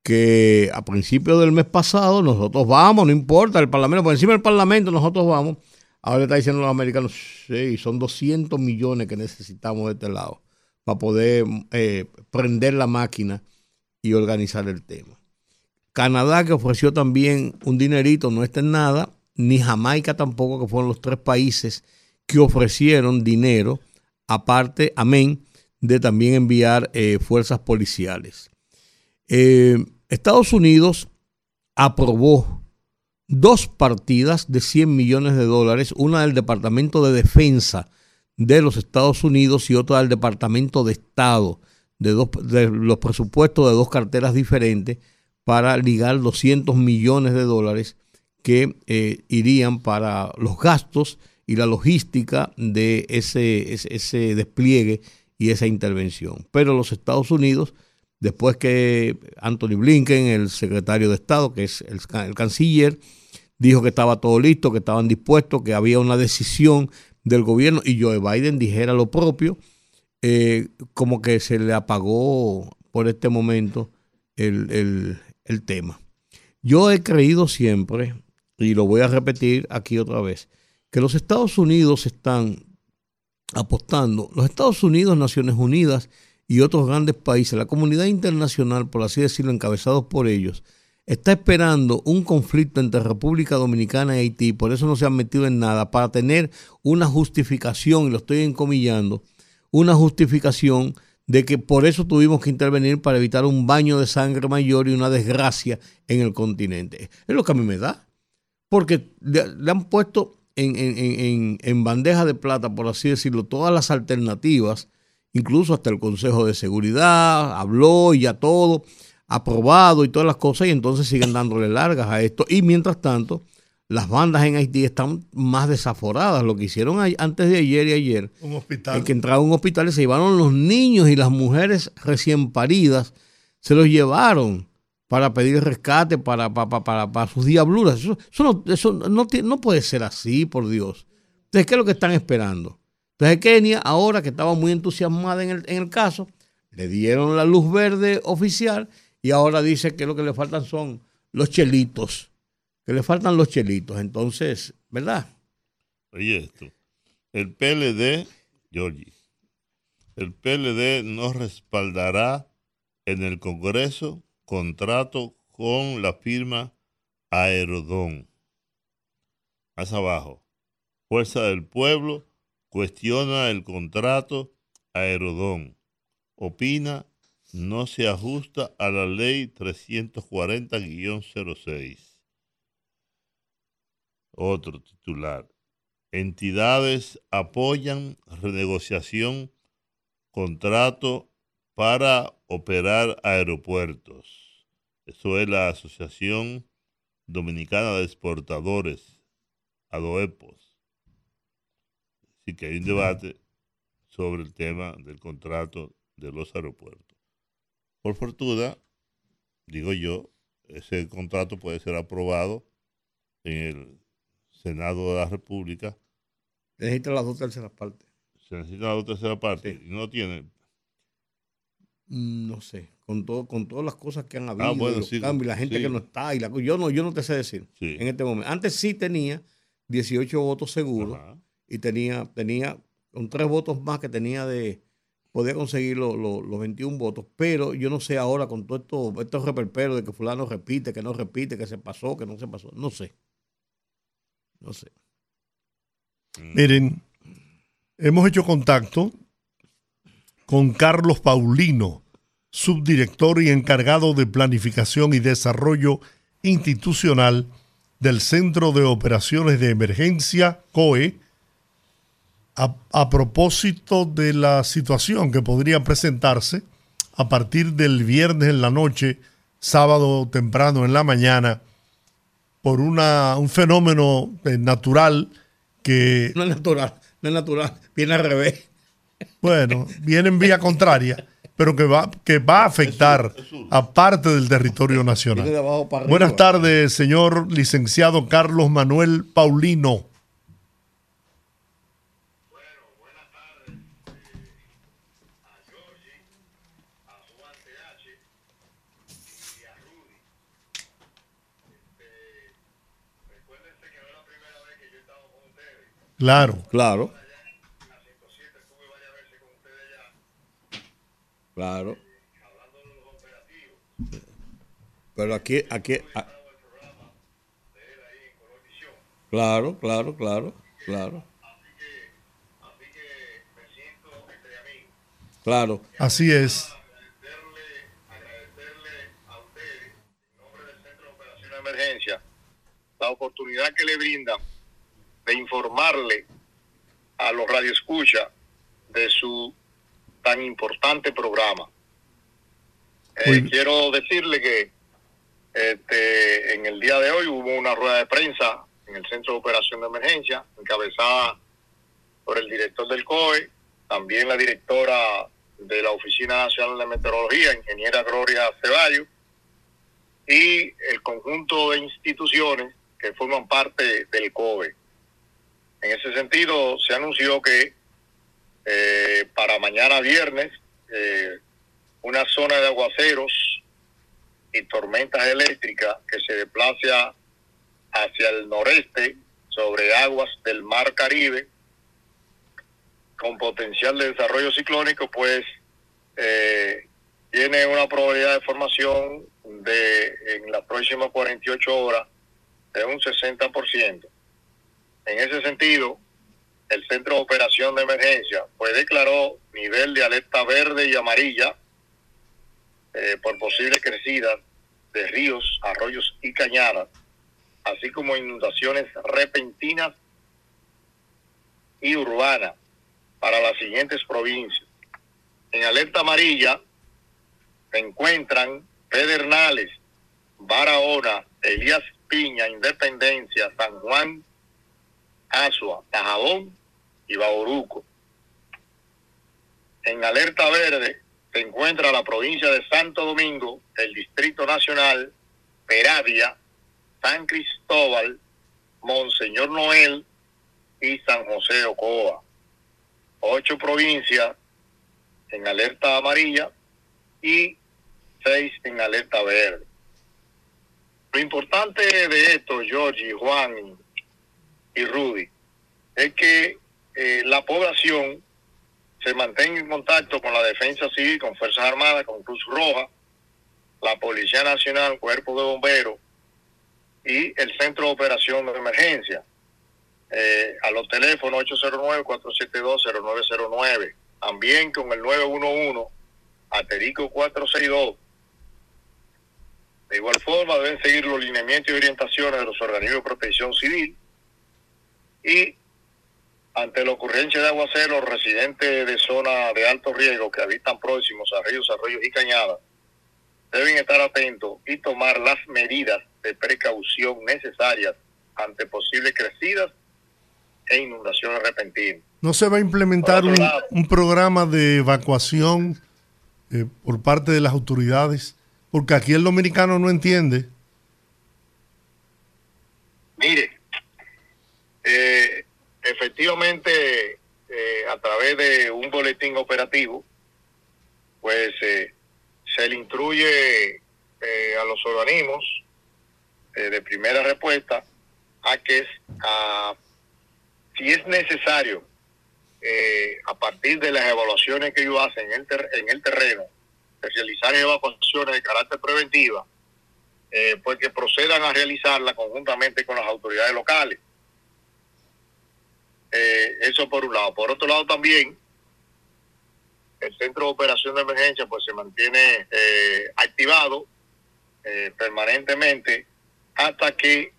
que a principios del mes pasado nosotros vamos, no importa, el Parlamento, por encima del Parlamento nosotros vamos, ahora está diciendo a los americanos, sí, son 200 millones que necesitamos de este lado para poder eh, prender la máquina y organizar el tema. Canadá, que ofreció también un dinerito, no está en nada, ni Jamaica tampoco, que fueron los tres países que ofrecieron dinero, aparte, amén, de también enviar eh, fuerzas policiales. Eh, Estados Unidos aprobó dos partidas de 100 millones de dólares, una del Departamento de Defensa de los Estados Unidos y otra del Departamento de Estado, de, dos, de los presupuestos de dos carteras diferentes para ligar 200 millones de dólares que eh, irían para los gastos y la logística de ese, despliegue y esa intervención. Pero los Estados Unidos, después que Anthony Blinken, el secretario de Estado, que es el, canciller, dijo que estaba todo listo, que estaban dispuestos, que había una decisión del gobierno y Joe Biden dijera lo propio, eh, como que se le apagó por este momento el, el, el tema. Yo he creído siempre, y lo voy a repetir aquí otra vez, que los Estados Unidos están apostando, los Estados Unidos, Naciones Unidas y otros grandes países, la comunidad internacional, por así decirlo, encabezados por ellos, está esperando un conflicto entre República Dominicana y Haití, por eso no se han metido en nada, para tener una justificación, y lo estoy encomillando, una justificación de que por eso tuvimos que intervenir para evitar un baño de sangre mayor y una desgracia en el continente. Es lo que a mí me da. Porque le, han puesto en, en- en- en bandeja de plata, por así decirlo, todas las alternativas, incluso hasta el Consejo de Seguridad habló y ya todo, aprobado y todas las cosas, y entonces siguen dándole largas a esto. Y mientras tanto, las bandas en Haití están más desaforadas. Lo que hicieron antes de ayer y ayer Un hospital. el que entraba a un hospital y se llevaron los niños y las mujeres recién paridas, se los llevaron para pedir rescate para, para, para, para- para sus diabluras. Eso, eso no, eso no, no puede ser así, por Dios. Entonces, ¿qué es lo que están esperando? Entonces, Kenia, ahora que estaba muy entusiasmada en el, en el caso, le dieron la luz verde oficial y ahora dice que lo que le faltan son los chelitos, que le faltan los chelitos. Entonces, ¿verdad? Oye esto. El PLD, Georgie, el PLD no respaldará en el Congreso contrato con la firma Aerodón. Más abajo. Fuerza del Pueblo cuestiona el contrato Aerodón. Opina no se ajusta a la ley 340-06. Otro titular. Entidades apoyan renegociación contrato para operar aeropuertos. Eso es la Asociación Dominicana de Exportadores, ADOEPOS. Así que hay un debate sobre el tema del contrato de los aeropuertos. Por fortuna, digo yo, ese contrato puede ser aprobado en el Senado de la República Necesita las dos terceras partes. se necesita la tercera parte Sí. y no tiene. Mm, No sé, con todo, con todas las cosas que han habido, Ah, bueno, los sí, cambios, la gente sí. que no está, y la, yo no, yo no te sé decir Sí. en este momento. Antes sí tenía 18 votos seguros Ajá. Y tenía, tenía con tres votos más que tenía de, podía conseguir lo- lo- los 21 votos, pero yo no sé ahora con todo esto, estos reperperos de que fulano repite, que no repite, que se pasó, que no se pasó, no sé. No sé. Miren, hemos hecho contacto con Carlos Paulino, subdirector y encargado de planificación y desarrollo institucional del Centro de Operaciones de Emergencia, COE, a, a propósito de la situación que podría presentarse a partir del viernes en la noche, sábado temprano en la mañana, por una, un fenómeno eh, natural que No es natural, no es natural, viene al revés. bueno, viene en vía contraria, pero que va, que va a afectar a parte del territorio nacional. Buenas tardes, señor licenciado Carlos Manuel Paulino. Claro, Claro. Claro. Pero aquí, aquí, a- claro, claro, claro, claro. Claro, así es. emergencia, la oportunidad que le brindan de informarle a los radioescuchas de su tan importante programa. Eh, quiero decirle que este, en el día de hoy hubo una rueda de prensa en el Centro de Operación de Emergencia, encabezada por el director del COE, también la directora de la Oficina Nacional de Meteorología, ingeniera Gloria Ceballos, y el conjunto de instituciones que forman parte del COBE. En ese sentido, se anunció que eh, para mañana viernes eh, una zona de aguaceros y tormentas eléctricas que se desplaza hacia el noreste sobre aguas del Mar Caribe con potencial de desarrollo ciclónico, pues eh, tiene una probabilidad de formación de en las próximas 48 horas de un 60%. En ese sentido, el Centro de Operación de Emergencia, pues declaró nivel de alerta verde y amarilla eh, por posibles crecidas de ríos, arroyos y cañadas, así como inundaciones repentinas y urbanas para las siguientes provincias. En alerta amarilla se encuentran Pedernales, Barahona, Elías Piña, Independencia, San Juan, Asua, Tajabón y Bauruco. En alerta verde se encuentra la provincia de Santo Domingo, el Distrito Nacional, Peravia, San Cristóbal, Monseñor Noel y San José Ocoa. Ocho provincias en alerta amarilla y seis en alerta verde. Lo importante de esto, Georgie, Juan y Rudy, es que eh, la población se mantenga en contacto con la defensa civil, con Fuerzas Armadas, con Cruz Roja, la Policía Nacional, Cuerpo de Bomberos y el Centro de Operación de Emergencia. Eh, a los teléfonos 809-472-0909. También con el 911, Aterico 462. De igual forma, deben seguir los lineamientos y orientaciones de los organismos de protección civil. Y ante la ocurrencia de aguacero, los residentes de zona de alto riesgo que habitan próximos a ríos, arroyos y cañadas deben estar atentos y tomar las medidas de precaución necesarias ante posibles crecidas e inundaciones repentinas. ¿No se va a implementar lado. un programa de evacuación eh, por parte de las autoridades? Porque aquí el dominicano no entiende. Mire, eh, efectivamente, eh, a través de un boletín operativo, pues eh, se le instruye eh, a los organismos eh, de primera respuesta a que si es necesario, a partir de las evaluaciones que ellos hacen en el, ter- en el terreno, realizar evacuaciones de carácter preventiva, pues que procedan a realizarla conjuntamente con las autoridades locales. Eh, eso por un lado. Por otro lado también, el centro de operación de emergencia pues se mantiene eh, activado eh, permanentemente hasta que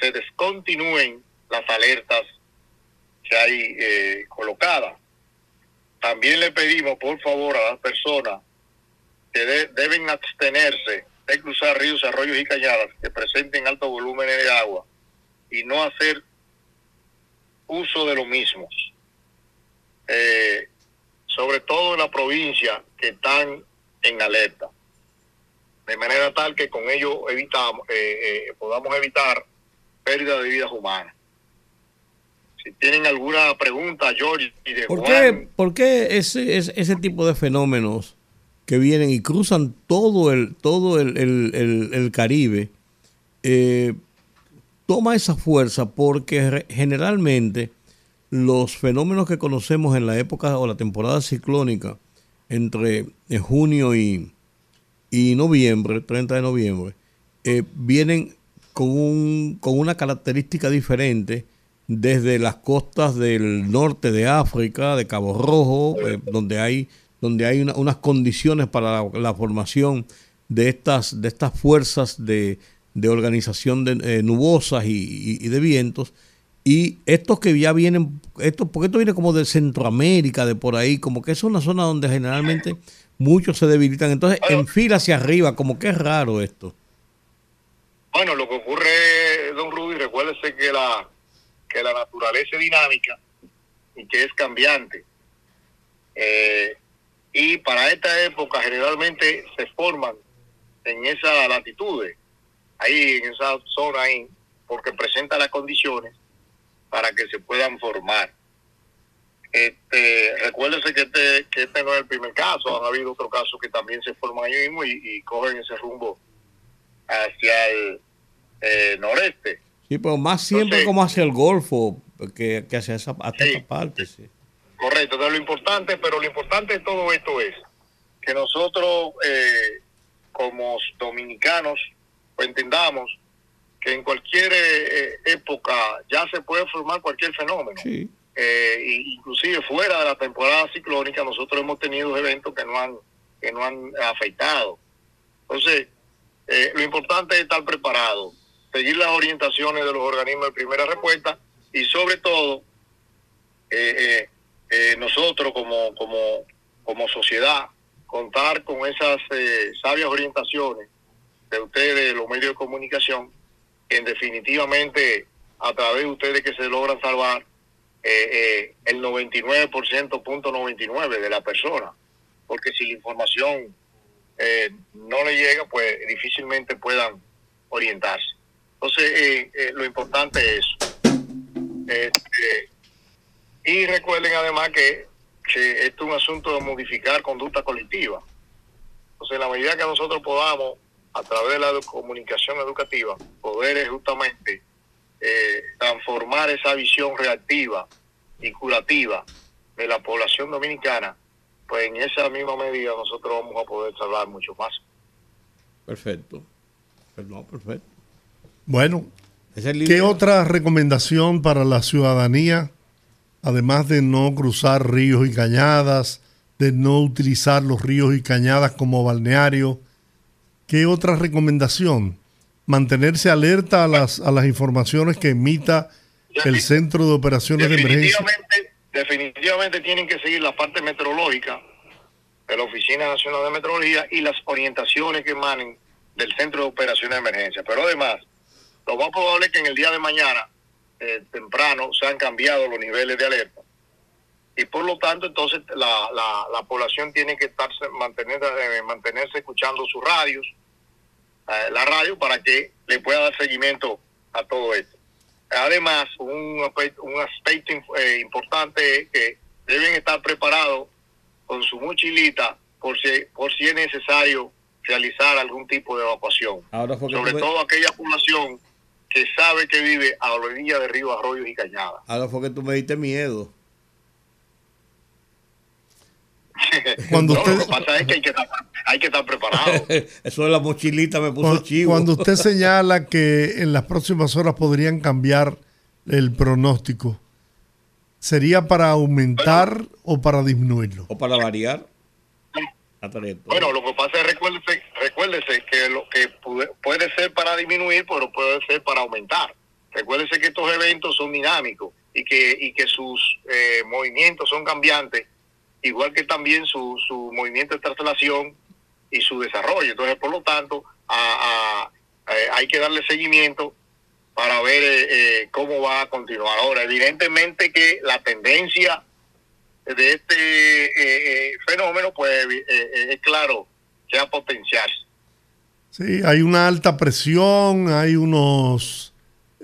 se descontinúen las alertas que hay eh, colocadas. También le pedimos, por favor, a las personas que de- deben abstenerse de cruzar ríos, arroyos y cañadas que presenten altos volúmenes de agua y no hacer uso de los mismos. Eh, sobre todo en la provincia que están en alerta. De manera tal que con ello evitamos, eh, eh, podamos evitar pérdida de vidas humanas. Si tienen alguna pregunta, George y de ¿Por Juan, qué, por qué ese, ese, ese tipo de fenómenos que vienen y cruzan todo el, todo el, el- el- el Caribe eh, toma esa fuerza? Porque generalmente los fenómenos que conocemos en la época o la temporada ciclónica entre eh, junio y, y noviembre, 30 de noviembre, eh, vienen con, un, con una característica diferente desde las costas del norte de África, de Cabo Rojo, eh, donde hay, donde hay una- unas condiciones para la, la formación de estas, de estas fuerzas de, de organización de, eh, nubosas y, y- y de vientos. Y estos que ya vienen, esto, porque esto viene como de Centroamérica, de por ahí, como que es una zona donde generalmente muchos se debilitan. Entonces, en fila hacia arriba, como que es raro esto. Bueno, lo que ocurre, don Rudy, recuérdese que la, que la naturaleza es dinámica y que es cambiante. Eh, y para esta época generalmente se forman en esa latitudes, ahí en esa zona ahí, porque presenta las condiciones para que se puedan formar. Este, recuérdese que este, que este no es el primer caso, han habido otros casos que también se forman ahí mismo y, y cogen ese rumbo hacia el eh, noreste. Sí, pero más siempre Entonces- como hacia el Golfo que, que hacia esa, hasta Sí. esa parte. Sí. Correcto, entonces lo importante, pero lo importante de todo esto es que nosotros eh, como dominicanos pues, entendamos que en cualquier eh, época ya se puede formar cualquier fenómeno. Sí. eh, inclusive fuera de la temporada ciclónica, nosotros hemos tenido eventos que no han, que no han afectado. Entonces, eh, lo importante es estar preparado, seguir las orientaciones de los organismos de primera respuesta y sobre todo, eh, eh, eh, nosotros como, como, como sociedad, contar con esas eh, sabias orientaciones de ustedes, los medios de comunicación, que en definitivamente a través de ustedes que se logran salvar eh, eh, el 99%, punto 99 de la persona. Porque si la información eh, no le llega, pues difícilmente puedan orientarse. Entonces, eh, eh, lo importante es. Este, y recuerden además que, que esto es un asunto de modificar conducta colectiva. Entonces, en la medida que nosotros podamos, a través de la comunicación educativa, poder justamente eh, transformar esa visión reactiva y curativa de la población dominicana, pues en esa misma medida nosotros vamos a poder salvar mucho más. Perfecto. No, perfecto. Bueno, ¿qué otra recomendación para la ciudadanía, además de no cruzar ríos y cañadas, de no utilizar los ríos y cañadas como balneario? ¿Qué otra recomendación? Mantenerse alerta a las, a las informaciones que emita el Centro de Operaciones de Emergencia. Definitivamente, tienen que seguir la parte meteorológica de la Oficina Nacional de Meteorología y las orientaciones que emanen del Centro de Operaciones de Emergencia. Pero además, lo más probable es que en el día de mañana, eh, temprano, se han cambiado los niveles de alerta. Y por lo tanto, entonces, la, la, la población tiene que estarse, mantener, eh, mantenerse escuchando sus radios, eh, la radio, para que le pueda dar seguimiento a todo esto. Además, un, aspecto- un aspecto eh, importante es que deben estar preparados con su mochilita por si, por si es necesario realizar algún tipo de evacuación. Ahora Sobre me- todo aquella población que sabe que vive a la orilla de ríos, arroyos y cañadas. Ahora fue que tú me diste miedo. Cuando No, usted- Lo que pasa es que hay que estar, hay que estar preparado. Eso de la mochilita me puso Cuando, chivo. cuando usted señala que en las próximas horas podrían cambiar el pronóstico, ¿sería para aumentar o para disminuirlo? O para variar. Bueno, lo que pasa es recuérdese, recuérdese que lo que puede, puede ser para disminuir, pero puede ser para aumentar. Recuérdese que estos eventos son dinámicos y que y que sus eh, movimientos son cambiantes, igual que también su, su movimiento de traslación y su desarrollo. Entonces, por lo tanto, hay que darle seguimiento para ver eh, eh, cómo va a continuar. Ahora, evidentemente que la tendencia de este eh, fenómeno, pues es claro que va a potenciarse. Sí, hay una alta presión, hay unos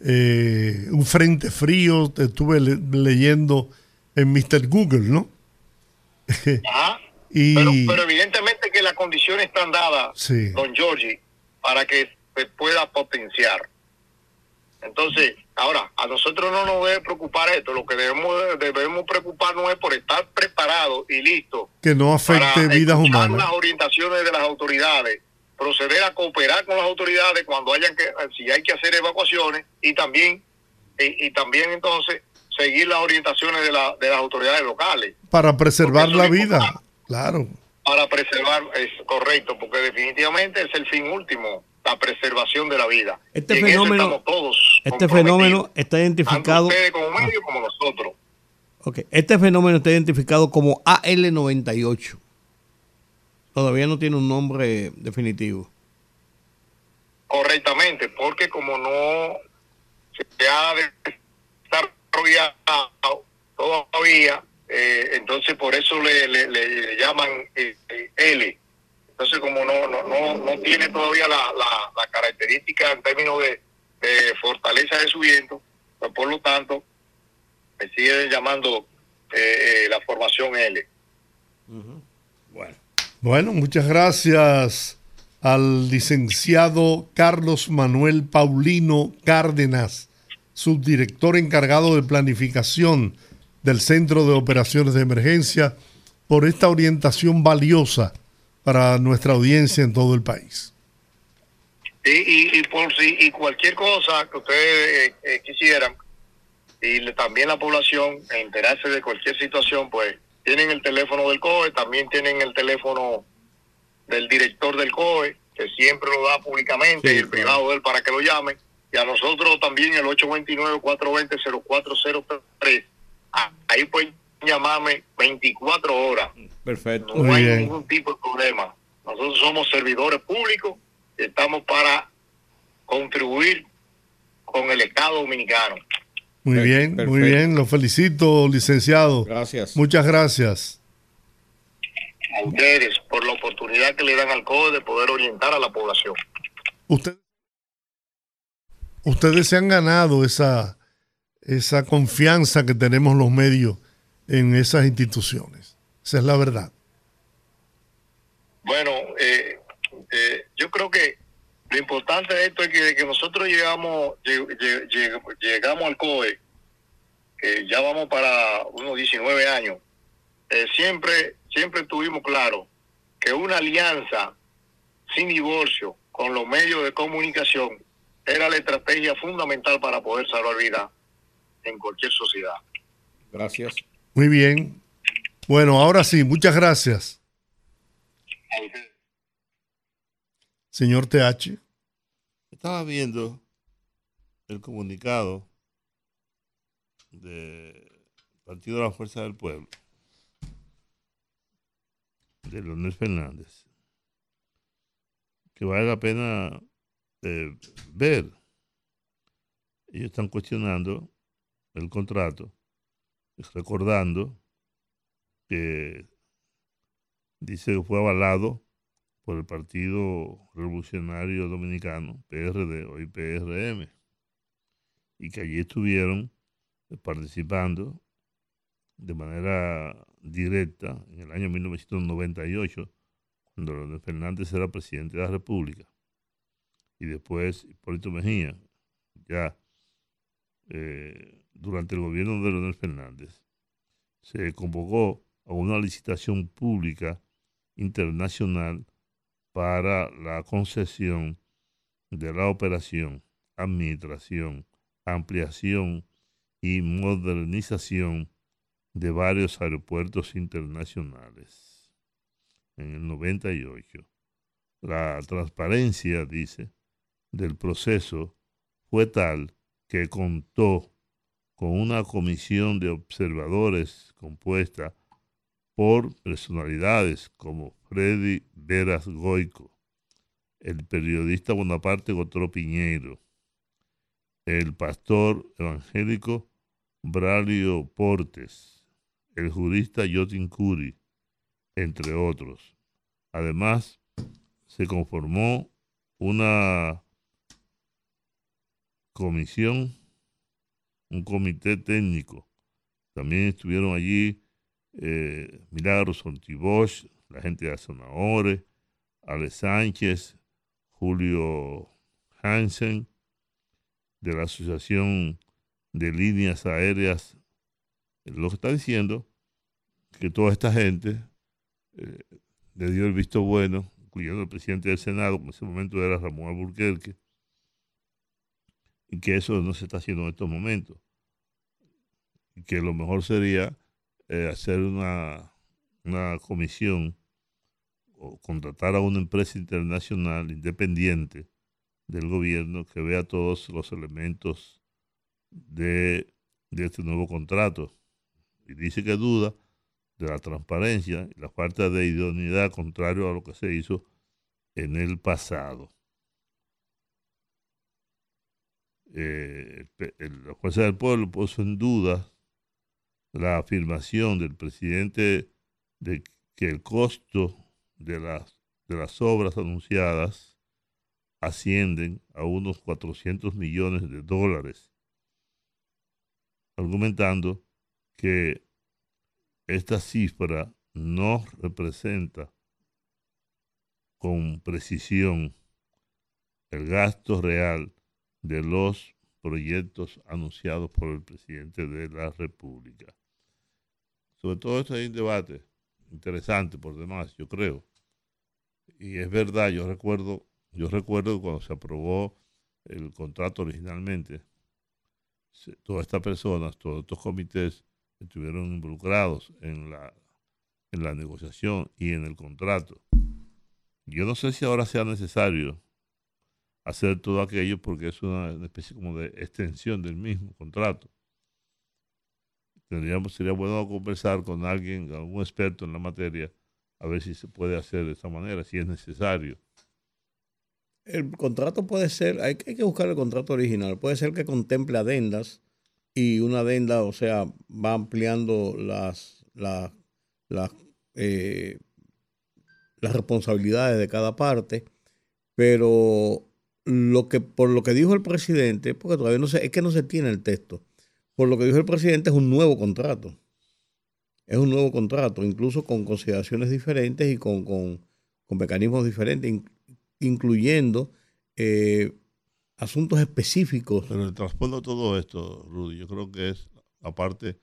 eh, un frente frío, estuve le- leyendo en Mr. Google, ¿no? Ajá. Y Pero, pero evidentemente que las condiciones están dadas, Sí. don Giorgi, para que se pueda potenciar. Entonces, ahora, a nosotros no nos debe preocupar esto, lo que debemos, debemos preocuparnos es por estar preparados y listos que no para afecte vidas humanas. las orientaciones de las autoridades, proceder a cooperar con las autoridades cuando hayan que, si hay que hacer evacuaciones y también y, y también entonces seguir las orientaciones de, la, de las autoridades locales Para preservar la vida, claro. para preservar, es correcto, porque definitivamente es el fin último, la preservación de la vida. Este Y fenómeno- todos Este comprometidos, fenómeno está tanto identificado. ustedes como medio como nosotros. Ok, Este fenómeno está identificado como AL98. Todavía no tiene un nombre definitivo. correctamente, porque como no se ha desarrollado todavía, eh, entonces por eso le, le- le llaman eh, eh, L. Entonces como no no, no, no tiene todavía la, la, la característica en términos de, de fortaleza de su viento, pues por lo tanto me siguen llamando eh, eh, la formación L. Bueno. Bueno, muchas gracias al licenciado Carlos Manuel Paulino Cárdenas, subdirector encargado de planificación del Centro de Operaciones de Emergencia, por esta orientación valiosa para nuestra audiencia en todo el país. Y, y, y por si y cualquier cosa que ustedes eh, eh, quisieran, y le- también la población enterarse de cualquier situación, pues tienen el teléfono del COE, también tienen el teléfono del director del COE, que siempre lo da públicamente, Sí, y el claro. privado de él para que lo llamen, y a nosotros también el 829-420-0403. Ah, Ahí pueden llamarme 24 horas. Perfecto. No Muy hay bien. ningún tipo de problema. Nosotros somos servidores públicos y estamos para contribuir con el Estado Dominicano. Muy bien, muy perfecto. bien. Lo felicito, licenciado. Gracias. Muchas gracias. A ustedes por la oportunidad que le dan al CODE de poder orientar a la población. Usted- ustedes se han ganado esa, esa confianza que tenemos los medios en esas instituciones. Esa es la verdad. Bueno, eh, eh, yo creo que lo importante de esto es que, que nosotros llegamos lleg- lleg- lleg- llegamos al COE, que ya vamos para unos 19 años, eh, siempre, siempre tuvimos claro que una alianza sin divorcio con los medios de comunicación era la estrategia fundamental para poder salvar vidas en cualquier sociedad. Gracias. Muy bien. Bueno, ahora sí, muchas gracias, señor TH. Estaba viendo el comunicado del Partido de la Fuerza del Pueblo de Leonel Fernández, que vale la pena eh, ver. Ellos están cuestionando el contrato, recordando que dice que fue avalado por el Partido Revolucionario Dominicano, PRD, hoy PRM, y que allí estuvieron participando de manera directa en el año 1998, cuando Leonel Fernández era presidente de la República, y después Hipólito Mejía, ya eh, durante el gobierno de Leonel Fernández, se convocó a una licitación pública internacional para la concesión de la operación, administración, ampliación y modernización de varios aeropuertos internacionales. En el 98, la transparencia, dice, del proceso fue tal que contó con una comisión de observadores compuesta por personalidades como Freddy Veras Goico, el periodista Bonaparte Gotro Piñeiro, el pastor evangélico Braulio Portes, el jurista Jotin Curi, entre otros. Además, se conformó una comisión, un comité técnico. También estuvieron allí eh, Milagros Ontibosch, la gente de Azonahore, Ale Sánchez, Julio Hansen, de la Asociación de Líneas Aéreas. Lo que está diciendo que toda esta gente eh, le dio el visto bueno, incluyendo el presidente del Senado, que en ese momento era Ramón Alburquerque, y que eso no se está haciendo en estos momentos. Y que lo mejor sería eh, hacer una, una comisión o contratar a una empresa internacional independiente del gobierno que vea todos los elementos de, de este nuevo contrato. Y dice que duda de la transparencia y la falta de idoneidad contrario a lo que se hizo en el pasado. Eh, la Fuerza del Pueblo puso en duda la afirmación del presidente de que el costo de las, de las obras anunciadas ascienden a unos 400 millones de dólares, argumentando que esta cifra no representa con precisión el gasto real de los proyectos anunciados por el presidente de la República. Sobre todo esto hay un debate interesante por demás, yo creo. Y es verdad, yo recuerdo, yo recuerdo cuando se aprobó el contrato originalmente, todas estas personas, todos estos comités estuvieron involucrados en la, en la negociación y en el contrato. Yo no sé si ahora sea necesario hacer todo aquello porque es una, especie como de extensión del mismo contrato. Tendríamos, sería bueno conversar con alguien, algún experto en la materia, a ver si se puede hacer de esta manera, si es necesario. El contrato puede ser, hay, hay que buscar el contrato original, puede ser que contemple adendas y una adenda, o sea, va ampliando las, las, las, eh, las responsabilidades de cada parte, pero lo que, por lo que dijo el presidente, porque todavía no se, es que no se tiene el texto, por lo que dijo el presidente es un nuevo contrato. Es un nuevo contrato, incluso con consideraciones diferentes y con, con, con mecanismos diferentes, in- incluyendo eh, asuntos específicos. Pero el trasfondo de todo esto, Rudy, yo creo que es la parte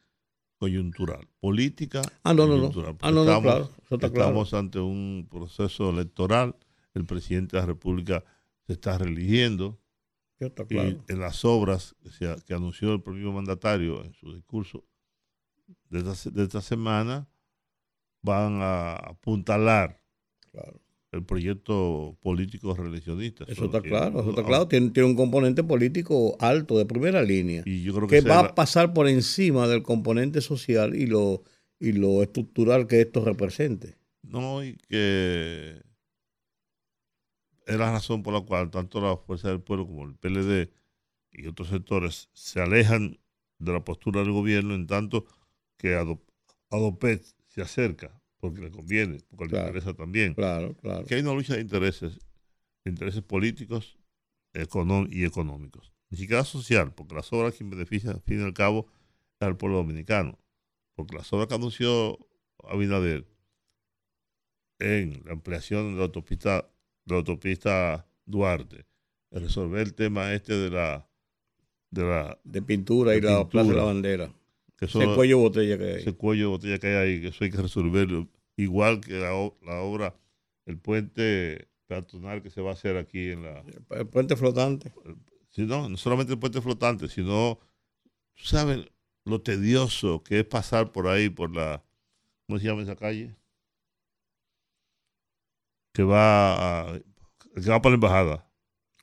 coyuntural, política. Ah, no, no, no. coyuntural, Ah, no, no, estamos, claro, eso está claro. estamos ante un proceso electoral, el presidente de la República se está reeligiendo Ya está y claro. en las obras que, anunció el propio mandatario en su discurso de esta, de esta semana van a apuntalar Claro. el proyecto político reeleccionista. Eso está que- claro, eso está claro. Tiene, tiene un componente político alto de primera línea Y yo creo que, va la- a pasar por encima del componente social y lo, y lo estructural que esto represente. No, y que es la razón por la cual tanto la Fuerza del Pueblo como el PLD y otros sectores se alejan de la postura del gobierno en tanto que Ado- Adopet se acerca porque le conviene, porque le interesa también. Claro, claro. Que hay una lucha de intereses, intereses políticos y económicos. Ni siquiera social, porque las obras que benefician al fin y al cabo es al pueblo dominicano. Porque las obras que anunció Abinader en la ampliación de la autopista, la autopista Duarte, resolver el tema este de la de la De pintura y la Plaza de la Bandera. que eso- Ese cuello de botella que hay. ese cuello de botella que hay ahí, que eso hay que resolverlo. Igual que la, obra, el puente peatonal que se va a hacer aquí en la, El puente flotante. si no, no solamente el puente flotante, sino, tú sabes lo tedioso que es pasar por ahí, por la, ¿cómo se llama esa calle? Que va, a- que va para la embajada,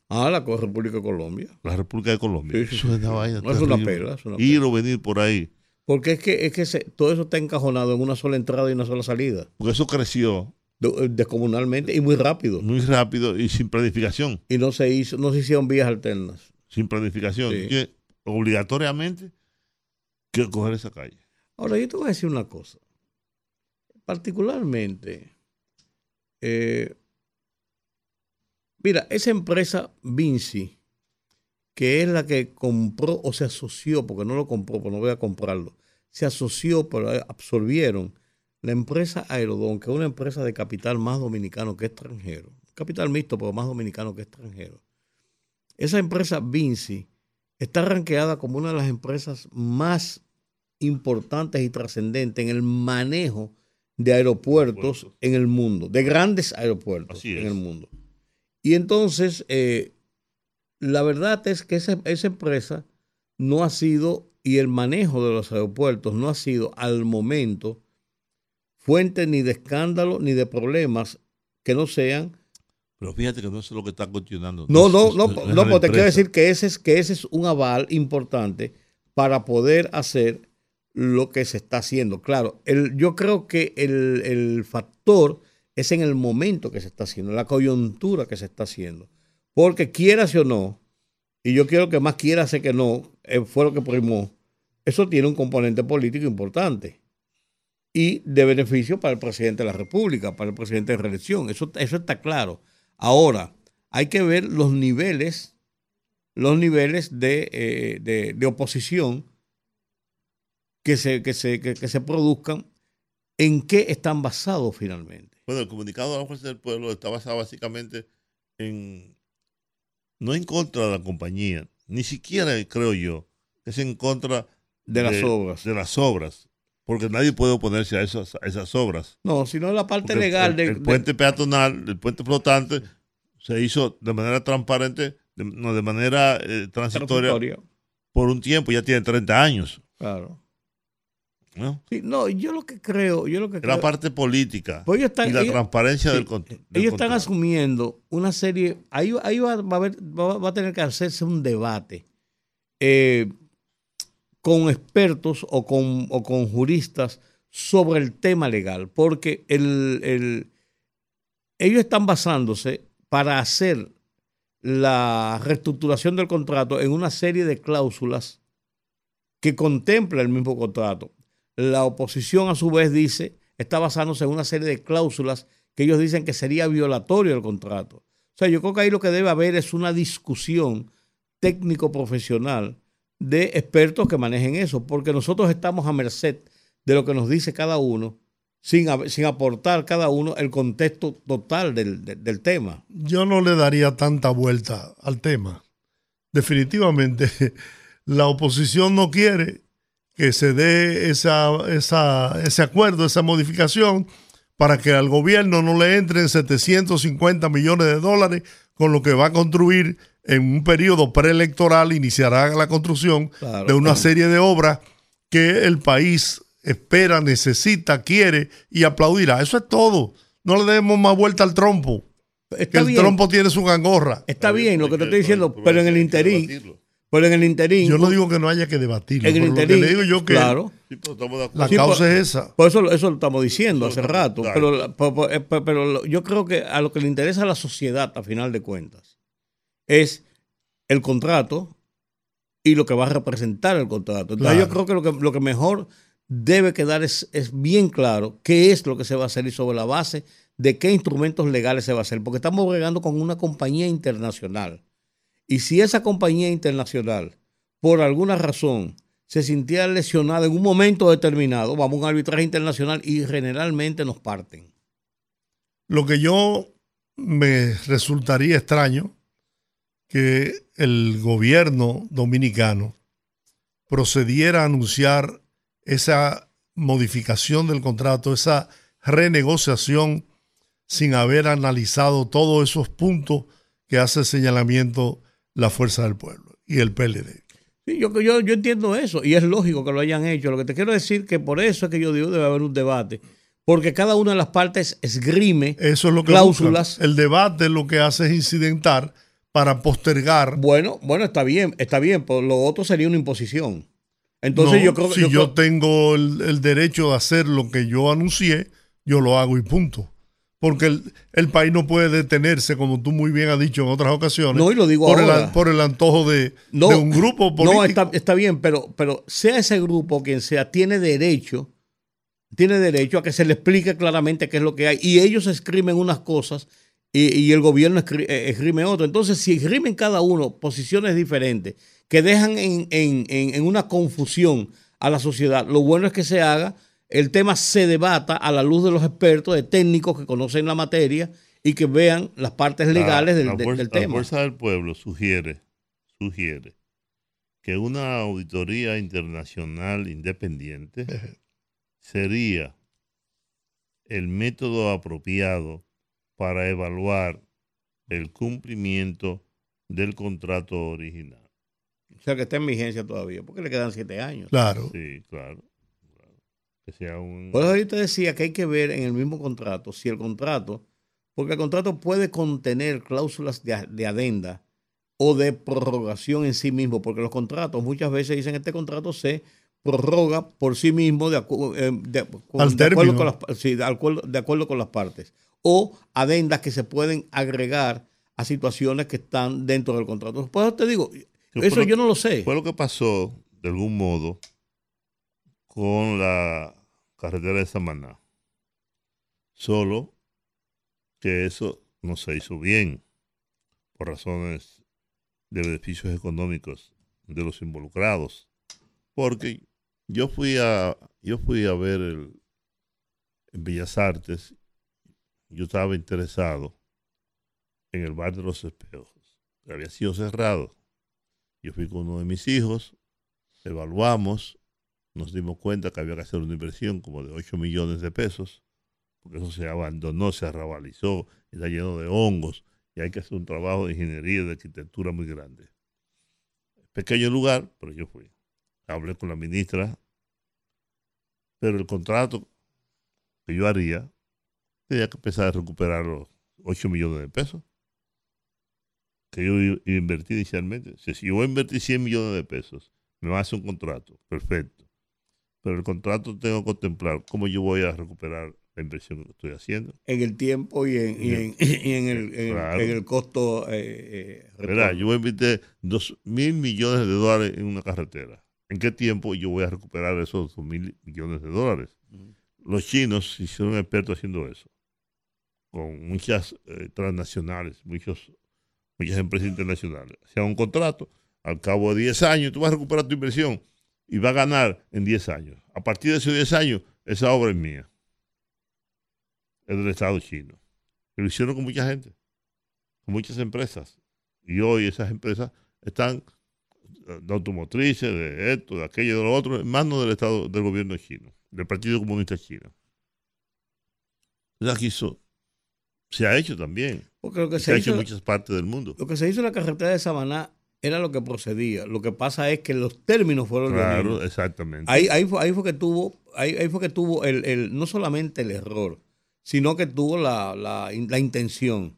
Ah, la República de Colombia. la República de Colombia. Sí, sí, Eso sí. es una vaina No, es una pela, es una Ir o venir por ahí, Porque es que, es que se- todo eso está encajonado en una sola entrada y una sola salida. porque eso creció De- descomunalmente y muy rápido. muy rápido y sin planificación, Y no se hizo, no se hicieron vías alternas. sin planificación. Sí. Que obligatoriamente que coger esa calle. Ahora, yo te voy a decir una cosa. Particularmente, eh, mira, esa empresa Vinci, que es la que compró o se asoció, porque no lo compró, pues no voy a comprarlo, se asoció, pero absorbieron la empresa Aerodón, que es una empresa de capital más dominicano que extranjero. Capital mixto, pero más dominicano que extranjero. Esa empresa Vinci está rankeada como una de las empresas más importantes y trascendentes en el manejo de aeropuertos Aeropuertos. en el mundo, de grandes aeropuertos Así en el mundo. Y entonces, eh, la verdad es que esa, esa empresa no ha sido, y el manejo de los aeropuertos no ha sido al momento fuente ni de escándalo ni de problemas que no sean Pero fíjate que no es lo que está cuestionando. no, no, no, no, porque te quiero decir que ese, es, que ese es un aval importante para poder hacer lo que se está haciendo. Claro, yo creo que el, el factor es en el momento que se está haciendo, la coyuntura que se está haciendo. Porque quieras o no, y yo quiero que más quiera que no, eh, fue lo que primó, eso tiene un componente político importante y de beneficio para el presidente de la República, para el presidente de reelección. Eso, eso está claro. Ahora, hay que ver los niveles, los niveles de, eh, de oposición que se, que, se, que, que se produzcan, en qué están basados finalmente. Bueno, el comunicado de la Fuerza del Pueblo está basado básicamente en. No en contra de la compañía, ni siquiera creo yo, es en contra De las obras. De las obras. Porque nadie puede oponerse a esas, a esas obras. No, sino la parte Porque legal el, de, el de- puente peatonal, el puente flotante, se hizo de manera transparente, de, no, de manera eh, transitoria, transitoria. por un tiempo, ya tiene 30 años. Claro. ¿No? Sí, no, yo lo que creo, yo lo que la creo, parte política Pues están- y la ellos- transparencia sí, del, del ellos están asumiendo una serie, ahí, ahí va, va a haber- va, va a tener que hacerse un debate eh, con expertos o con, o con juristas sobre el tema legal, porque el, el- ellos están basándose para hacer la reestructuración del contrato en una serie de cláusulas que contempla el mismo contrato. La oposición, a su vez, dice, está basándose en una serie de cláusulas que ellos dicen que sería violatorio del contrato. O sea, yo creo que ahí lo que debe haber es una discusión técnico-profesional de expertos que manejen eso, porque nosotros estamos a merced de lo que nos dice cada uno, sin, sin aportar cada uno el contexto total del, del- del tema. Yo no le daría tanta vuelta al tema. Definitivamente, la oposición no quiere que se dé esa, esa- ese acuerdo, esa modificación, para que al gobierno no le entren 750 millones de dólares con lo que va a construir en un periodo preelectoral, iniciará la construcción Claro. de una serie de obras que el país espera, necesita, quiere y aplaudirá. Eso es todo. No le demos más vuelta al trompo. Que el bien, trompo tiene su gangorra. está bien lo que te estoy diciendo, pero en el interín, debatirlo. Pero en el interín, Yo no digo que no haya que debatirlo, en el pero lo que interín, le digo yo que claro, Sí, la Sí, causa por- es esa. Por eso, eso lo estamos diciendo hace rato. Pero, la- pero- pero- eh, pero- pero yo creo que a lo que le interesa a la sociedad, a final de cuentas, es el contrato y lo que va a representar el contrato. Entonces, Claro. yo creo que lo, que lo que mejor debe quedar es, es bien claro qué es lo que se va a hacer y sobre la base de qué instrumentos legales se va a hacer. Porque estamos bregando con una compañía internacional. Y si esa compañía internacional, por alguna razón, se sintiera lesionada en un momento determinado, vamos a un arbitraje internacional y generalmente nos parten. Lo que yo me resultaría extraño que el gobierno dominicano procediera a anunciar esa modificación del contrato, esa renegociación sin haber analizado todos esos puntos que hace señalamiento la Fuerza del Pueblo y el PLD. Sí, yo, yo, yo entiendo eso y es lógico que lo hayan hecho. Lo que te quiero decir que por eso es que yo digo debe haber un debate, porque cada una de las partes esgrime Eso es lo que cláusulas. buscan. El debate lo que hace es incidentar para postergar Bueno, bueno, está bien, está bien, pero lo otro sería una imposición. Entonces No, yo creo que si yo yo, creo- tengo el, el derecho de hacer lo que yo anuncié, yo lo hago y punto. Porque el, el país no puede detenerse, como tú muy bien has dicho en otras ocasiones, No, y lo digo por, el, ahora. por el antojo de, no, de un grupo político. No, está, está bien, pero, pero sea ese grupo quien sea, tiene derecho, tiene derecho a que se le explique claramente qué es lo que hay. Y ellos escriben unas cosas y, y el gobierno escri- eh, otras. Entonces, si esgrimen cada uno posiciones diferentes que dejan en, en- en- en una confusión a la sociedad, lo bueno es que se haga, el tema se debata a la luz de los expertos, de técnicos que conocen la materia y que vean las partes legales La- del, la del- fuerza, del la tema. Fuerza del Pueblo sugiere, sugiere que una auditoría internacional independiente sería el método apropiado para evaluar el cumplimiento del contrato original. O sea, que está en vigencia todavía, porque le quedan siete años. Claro. Sí, claro. Que sea un... Por eso ahorita decía que hay que ver en el mismo contrato si el contrato, porque el contrato puede contener cláusulas de, a- de adenda o de prorrogación en sí mismo, porque los contratos muchas veces dicen este contrato se prorroga por sí mismo de, acu- de- con- Al de acuerdo término. con las, pa- sí, de acuerdo, de acuerdo con las partes, o adendas que se pueden agregar a situaciones que están dentro del contrato. Por eso te digo, eso yo no lo sé. Fue lo que pasó, de algún modo, con la carretera de Samaná. Solo que eso no se hizo bien por razones de beneficios económicos de los involucrados. Porque yo fui a, yo fui a ver el, en Bellas Artes, yo estaba interesado en el bar de los espejos, que había sido cerrado. Yo fui con uno de mis hijos, evaluamos, nos dimos cuenta que había que hacer una inversión como de 8 millones de pesos, porque eso se abandonó, se arrabalizó, está lleno de hongos y hay que hacer un trabajo de ingeniería y de arquitectura muy grande. Pequeño lugar, pero yo fui. Hablé con la ministra, pero el contrato que yo haría tenía que empezar a recuperar los 8 millones de pesos que yo invertir inicialmente. Si yo voy a invertir 100 millones de pesos, me va a hacer un contrato, perfecto. Pero el contrato tengo que contemplar cómo yo voy a recuperar la inversión que estoy haciendo. En el tiempo y en, y en, y en el, en, Claro. el costo. eh, eh, retorno. Yo invertir 2 mil millones de dólares en una carretera. ¿En qué tiempo yo voy a recuperar esos 2 mil millones de dólares? Los chinos hicieron expertos haciendo eso. Con muchas eh, transnacionales, muchos, muchas empresas internacionales. Hacían un contrato, al cabo de 10 años tú vas a recuperar tu inversión y vas a ganar en 10 años. A partir de esos 10 años, esa obra es mía. Es del Estado chino. Y lo hicieron con mucha gente, con muchas empresas. Y hoy esas empresas están eh, de automotrices, de esto, de aquello, de lo otro, en manos del Estado, del gobierno chino, del Partido Comunista Chino. Entonces aquí se ha hecho también. Porque lo que Se se ha hecho en muchas partes del mundo. lo que se hizo en la carretera de Samaná era lo que procedía. Lo que pasa es que los términos fueron los Claro, mismos. exactamente. Ahí, ahí, fue, ahí fue que tuvo, ahí, ahí fue que tuvo el, el- no solamente el error, sino que tuvo la, la, la intención.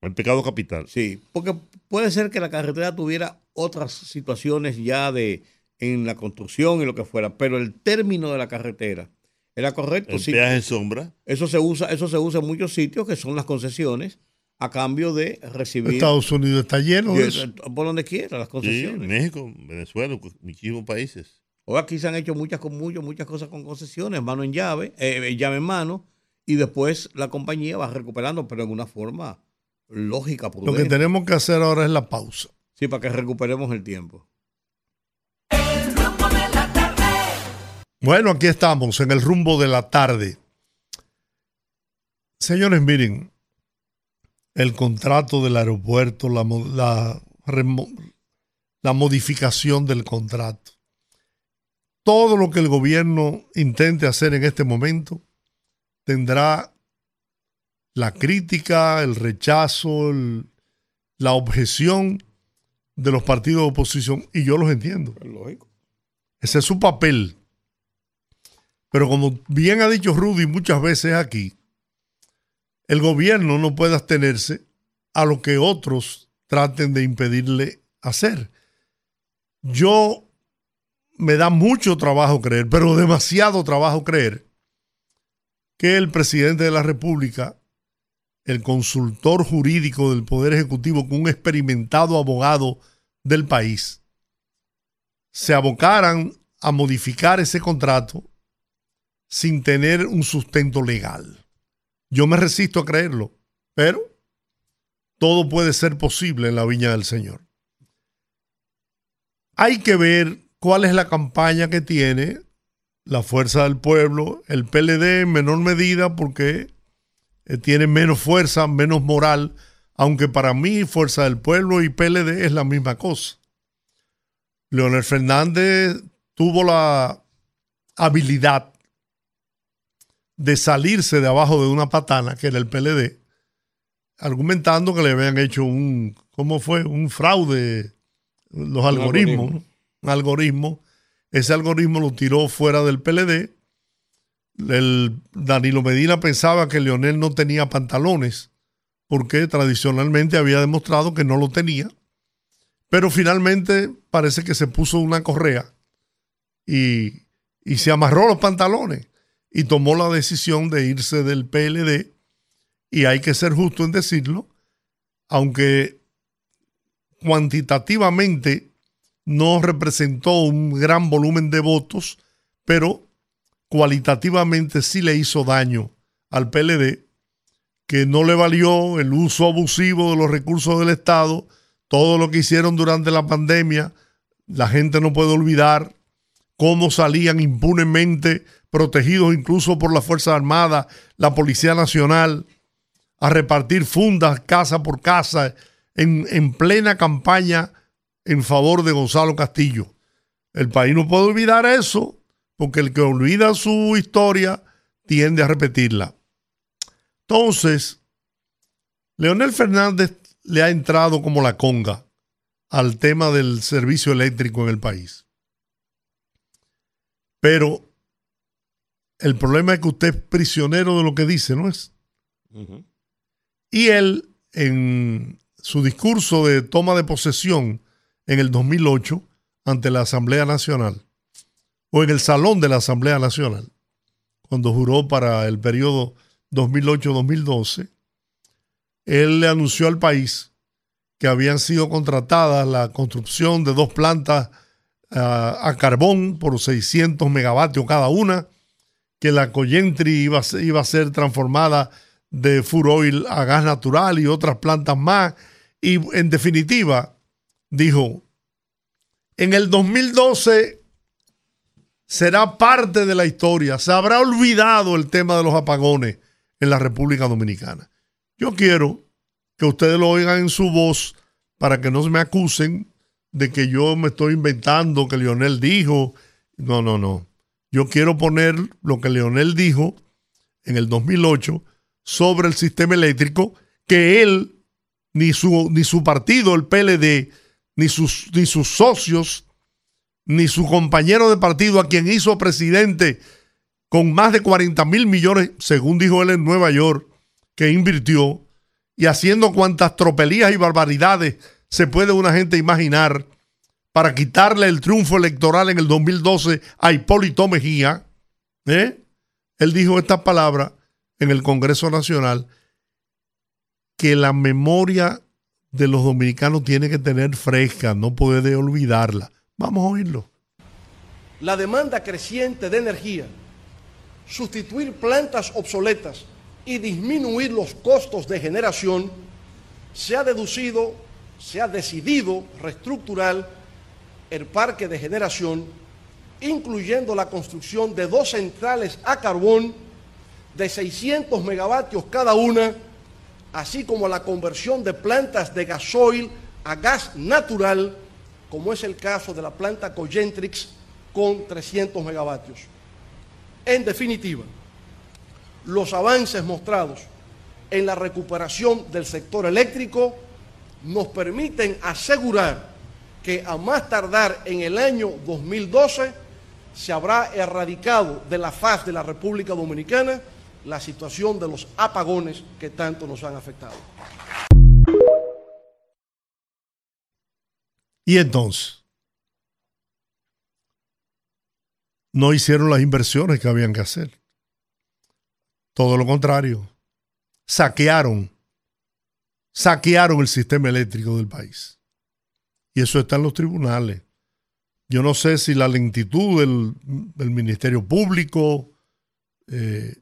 El pecado capital. Sí, porque puede ser que la carretera tuviera otras situaciones ya de en la construcción y lo que fuera, pero el término de la carretera era correcto. El sí. peaje en sombra. Eso se usa, eso se usa en muchos sitios que son las concesiones a cambio de recibir Estados Unidos está lleno de eso. por donde quiera las Sí, concesiones. México, Venezuela, muchísimos países. Hoy aquí se han hecho muchas con muchas, muchas cosas con concesiones, mano en llave, eh, llave en mano, y después la compañía va recuperando, pero en una forma lógica, Lo que tenemos que hacer ahora es la pausa. Sí, para que recuperemos el tiempo. El rumbo de la tarde. Bueno, aquí estamos en el rumbo de la tarde. Señores, miren, el contrato del aeropuerto, la, la, la modificación del contrato, todo lo que el gobierno intente hacer en este momento tendrá la crítica, el rechazo, el- la objeción de los partidos de oposición, y yo los entiendo. lógico. Ese es su papel. Pero como bien ha dicho Rudy muchas veces aquí, el gobierno no puede abstenerse a lo que otros traten de impedirle hacer. Yo me da mucho trabajo creer, pero demasiado trabajo creer, que el presidente de la República, el consultor jurídico del Poder Ejecutivo, con un experimentado abogado del país, se abocaran a modificar ese contrato sin tener un sustento legal. Yo me resisto a creerlo, pero todo puede ser posible en la viña del Señor. Hay que ver cuál es la campaña que tiene la Fuerza del Pueblo, el PLD en menor medida porque eh, tiene menos fuerza, menos moral, aunque para mí Fuerza del Pueblo y PLD es la misma cosa. Leonel Fernández tuvo la habilidad de salirse de abajo de una patana, que era el PLD, argumentando que le habían hecho un, ¿cómo fue? Un fraude, los algoritmos, algoritmo. un algoritmo. Ese algoritmo lo tiró fuera del PLD. El Danilo Medina pensaba que Leonel no tenía pantalones, porque tradicionalmente había demostrado que no lo tenía. Pero finalmente parece que se puso una correa y, y se amarró los pantalones y tomó la decisión de irse del PLD. Y hay que ser justo en decirlo, aunque cuantitativamente no representó un gran volumen de votos, pero cualitativamente sí le hizo daño al PLD, que no le valió el uso abusivo de los recursos del Estado, todo lo que hicieron durante la pandemia, la gente no puede olvidar cómo salían impunemente, protegidos incluso por las Fuerzas Armadas, la Policía Nacional, a repartir fundas casa por casa en, en plena campaña en favor de Gonzalo Castillo. El país no puede olvidar eso, porque el que olvida su historia tiende a repetirla. Entonces, Leonel Fernández le ha entrado como la conga al tema del servicio eléctrico en el país. Pero el problema es que usted es prisionero de lo que dice, ¿no es? Y él, en su discurso de toma de posesión en el 2008 ante la Asamblea Nacional, o en el Salón de la Asamblea Nacional, cuando juró para el periodo 2008-2012, él le anunció al país que habían sido contratadas la construcción de dos plantas ah, a carbón por 600 megavatios cada una, que la Coyentri iba, iba a ser transformada de Furoil a gas natural y otras plantas más. Y en definitiva, dijo, en el 2012 será parte de la historia. Se habrá olvidado el tema de los apagones en la República Dominicana. Yo quiero que ustedes lo oigan en su voz para que no se me acusen de que yo me estoy inventando, que Leonel dijo. No, no, no. Yo quiero poner lo que Leonel dijo en el 2008 sobre el sistema eléctrico, que él, ni su, ni su partido, el PLD, ni sus, ni sus socios, ni su compañero de partido, a quien hizo presidente con más de 40 mil millones, según dijo él en Nueva York, que invirtió, y haciendo cuantas tropelías y barbaridades se puede una gente imaginar para quitarle el triunfo electoral en el 2012 a Hipólito Mejía, ¿eh? él dijo estas palabras en el Congreso Nacional, que la memoria de los dominicanos tiene que tener fresca, no puede olvidarla. Vamos a oírlo. la demanda creciente de energía, sustituir plantas obsoletas y disminuir los costos de generación, se ha deducido, se ha decidido reestructurar el parque de generación, incluyendo la construcción de dos centrales a carbón de 600 megavatios cada una, así como la conversión de plantas de gasoil a gas natural, como es el caso de la planta Cogentrix con 300 megavatios. En definitiva, los avances mostrados en la recuperación del sector eléctrico nos permiten asegurar que a más tardar en el año 2012 se habrá erradicado de la faz de la República Dominicana la situación de los apagones que tanto nos han afectado. Y entonces, no hicieron las inversiones que habían que hacer. Todo lo contrario, saquearon, saquearon el sistema eléctrico del país. Y eso está en los tribunales. Yo no sé si la lentitud del, Ministerio Público eh,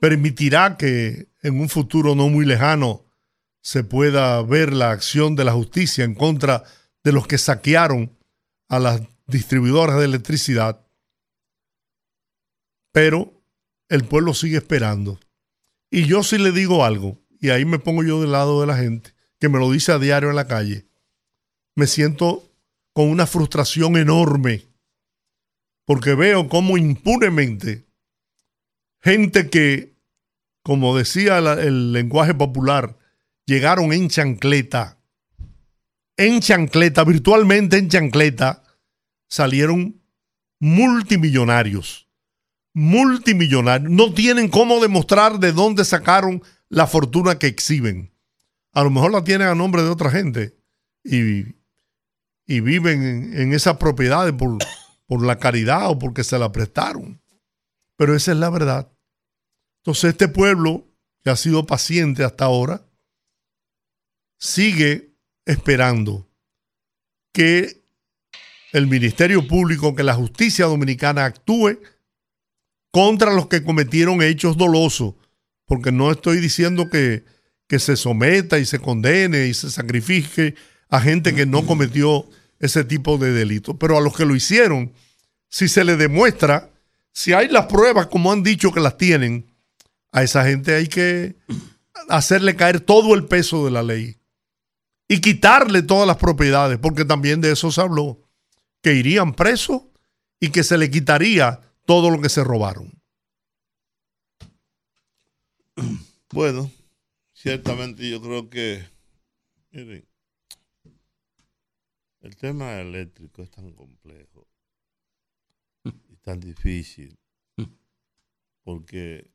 permitirá que en un futuro no muy lejano se pueda ver la acción de la justicia en contra de los que saquearon a las distribuidoras de electricidad. Pero el pueblo sigue esperando. Y yo sí le digo algo, y ahí me pongo yo del lado de la gente, que me lo dice a diario en la calle. Me siento con una frustración enorme, porque veo cómo impunemente gente que, como decía el lenguaje popular, llegaron en chancleta, en chancleta, virtualmente en chancleta, salieron multimillonarios. Multimillonarios. No tienen cómo demostrar de dónde sacaron la fortuna que exhiben. A lo mejor la tienen a nombre de otra gente y, y viven en, en esas propiedades por, por la caridad o porque se la prestaron. Pero esa es la verdad. Entonces este pueblo que ha sido paciente hasta ahora, sigue esperando que el Ministerio Público, que la justicia dominicana actúe contra los que cometieron hechos dolosos, porque no estoy diciendo que, que se someta y se condene y se sacrifique a gente que no cometió ese tipo de delito, pero a los que lo hicieron, si se le demuestra, si hay las pruebas como han dicho que las tienen, a esa gente hay que hacerle caer todo el peso de la ley y quitarle todas las propiedades, porque también de eso se habló, que irían presos y que se le quitaría todo lo que se robaron. Bueno, ciertamente yo creo que, miren, El tema eléctrico es tan complejo y tan difícil porque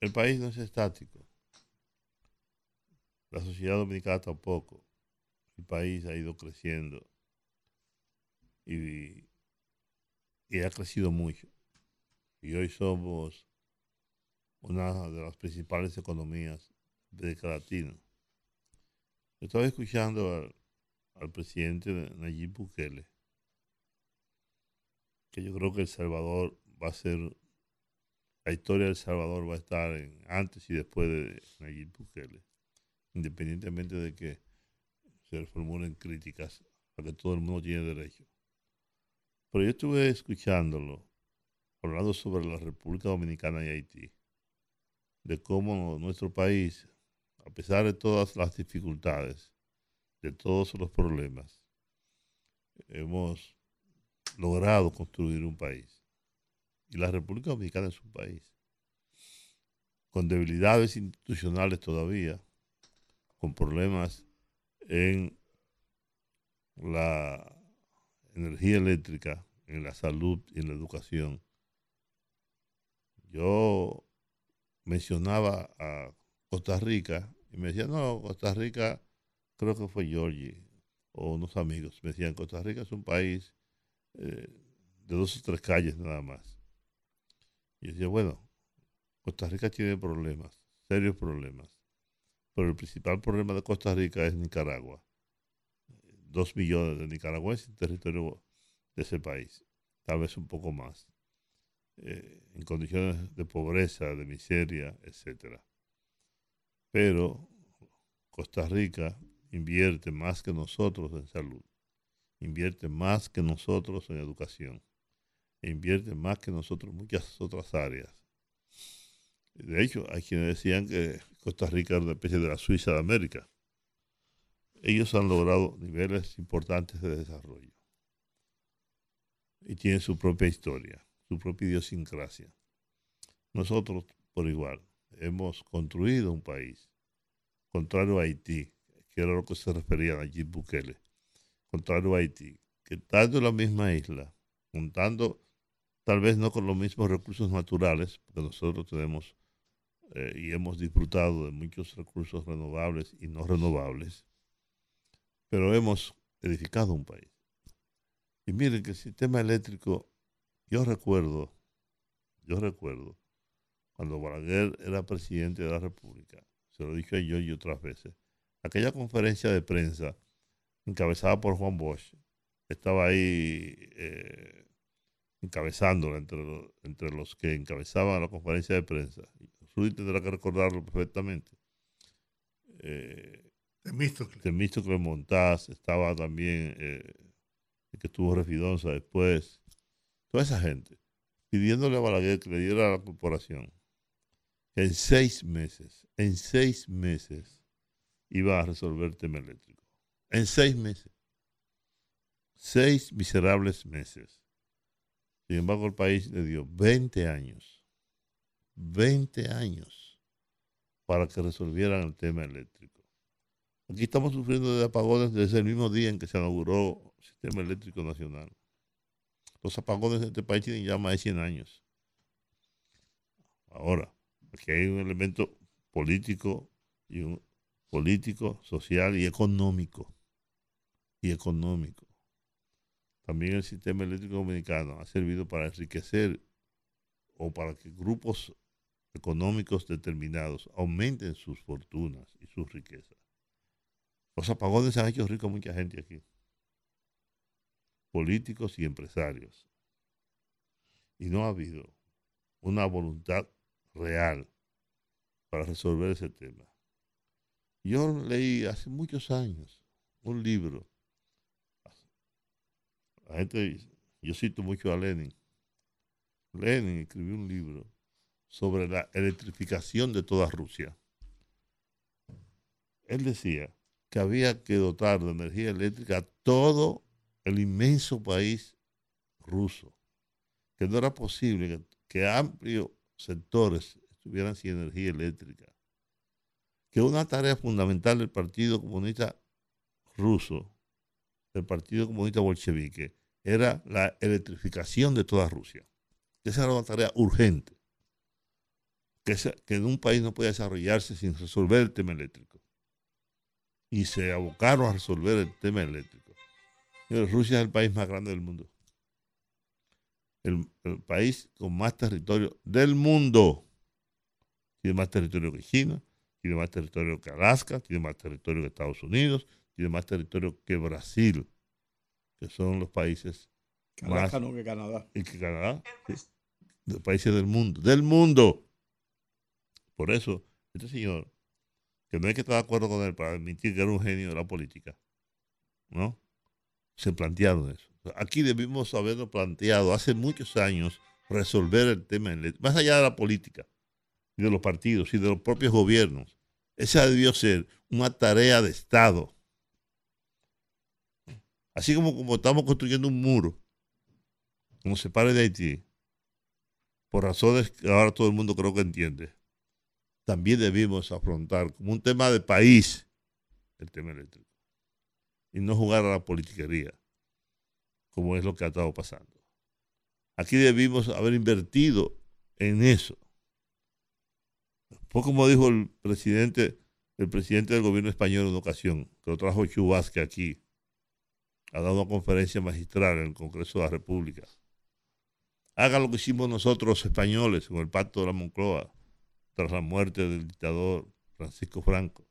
el país no es estático. La sociedad dominicana tampoco. El país ha ido creciendo y, ha crecido mucho. Y hoy somos una de las principales economías de Latina. Estaba escuchando al, al presidente Nayib Bukele, que yo creo que El Salvador va a ser, la historia de El Salvador va a estar en antes y después de Nayib Bukele, independientemente de que se formulen críticas a que todo el mundo tiene derecho. Pero yo estuve escuchándolo, hablando sobre la República Dominicana y Haití, de cómo nuestro país, a pesar de todas las dificultades, de todos los problemas, hemos logrado construir un país. Y la República Dominicana es un país con debilidades institucionales todavía, con problemas en la energía eléctrica, en la salud y en la educación. Yo mencionaba a Costa Rica y me decía, no, Costa Rica, creo que fue Georgie o unos amigos, me decían, Costa Rica es un país eh, de dos o tres calles nada más. Y decía, bueno, Costa Rica tiene problemas, serios problemas, pero el principal problema de Costa Rica es Nicaragua. Dos millones de nicaragüenses en territorio de ese país, tal vez un poco más, eh, en condiciones de pobreza, de miseria, etcétera. Pero Costa Rica invierte más que nosotros en salud, invierte más que nosotros en educación, e invierte más que nosotros en muchas otras áreas. De hecho, hay quienes decían que Costa Rica era una especie de la Suiza de América. Ellos han logrado niveles importantes de desarrollo y tienen su propia historia, su propia idiosincrasia. Nosotros, por igual, hemos construido un país, contrario a Haití, que era lo que se refería a Nayib Bukele, contrario a Haití, que estando en la misma isla, juntando tal vez no con los mismos recursos naturales, porque nosotros tenemos eh, y hemos disfrutado de muchos recursos renovables y no renovables, pero hemos edificado un país. Y miren que el sistema eléctrico, yo recuerdo, yo recuerdo, cuando Balaguer era presidente de la República, se lo dije yo y otras veces, aquella conferencia de prensa encabezada por Juan Bosch, estaba ahí eh, encabezándola entre, entre los que encabezaban la conferencia de prensa. Rudy tendrá que recordarlo perfectamente. Eh, Temístocles. Temístocles Montaz, estaba también eh, el que estuvo Refidonza después, toda esa gente, pidiéndole a Balaguer que le diera a la corporación que en seis meses, en seis meses, iba a resolver el tema eléctrico. En seis meses. Seis miserables meses. Sin embargo, el país le dio 20 años, 20 años para que resolvieran el tema eléctrico. Aquí estamos sufriendo de apagones desde el mismo día en que se inauguró el sistema eléctrico nacional. Los apagones en este país tienen ya más de 100 años. Ahora, aquí hay un elemento político y un político, social y económico. Y económico. También el sistema eléctrico dominicano ha servido para enriquecer o para que grupos económicos determinados aumenten sus fortunas y sus riquezas. Los apagones han hecho rico a mucha gente aquí, políticos y empresarios. Y no ha habido una voluntad real para resolver ese tema. Yo leí hace muchos años un libro. La gente, yo cito mucho a Lenin. Lenin escribió un libro sobre la electrificación de toda Rusia. Él decía que había que dotar de energía eléctrica a todo el inmenso país ruso, que no era posible que, que amplios sectores estuvieran sin energía eléctrica, que una tarea fundamental del Partido Comunista Ruso del Partido Comunista Bolchevique era la electrificación de toda Rusia. Esa era una tarea urgente. Que, esa- que en un país no puede desarrollarse sin resolver el tema eléctrico. Y se abocaron a resolver el tema eléctrico. Rusia es el país más grande del mundo. El, el país con más territorio del mundo. Tiene más territorio que China, tiene más territorio que Alaska, tiene más territorio que Estados Unidos, tiene más territorio que Brasil, que son los países más Alaska no que Canadá. y que Canadá, sí, de países del mundo, del mundo. Por eso, este señor, que no hay que estar de acuerdo con él para admitir que era un genio de la política, ¿no? Se plantearon eso. Aquí debimos haberlo planteado hace muchos años, resolver el tema, eléctrico, más allá de la política, y de los partidos y de los propios gobiernos. Esa debió ser una tarea de Estado. Así como, como estamos construyendo un muro que nos separe de Haití, por razones que ahora todo el mundo creo que entiende, también debimos afrontar como un tema de país el tema eléctrico y no jugar a la politiquería, como es lo que ha estado pasando. Aquí debimos haber invertido en eso. Fue como dijo el presidente, el presidente del gobierno español en una ocasión, que lo trajo Chubasque aquí, ha dado una conferencia magistral en el Congreso de la República. Haga lo que hicimos nosotros los españoles con el pacto de la Moncloa tras la muerte del dictador Francisco Franco.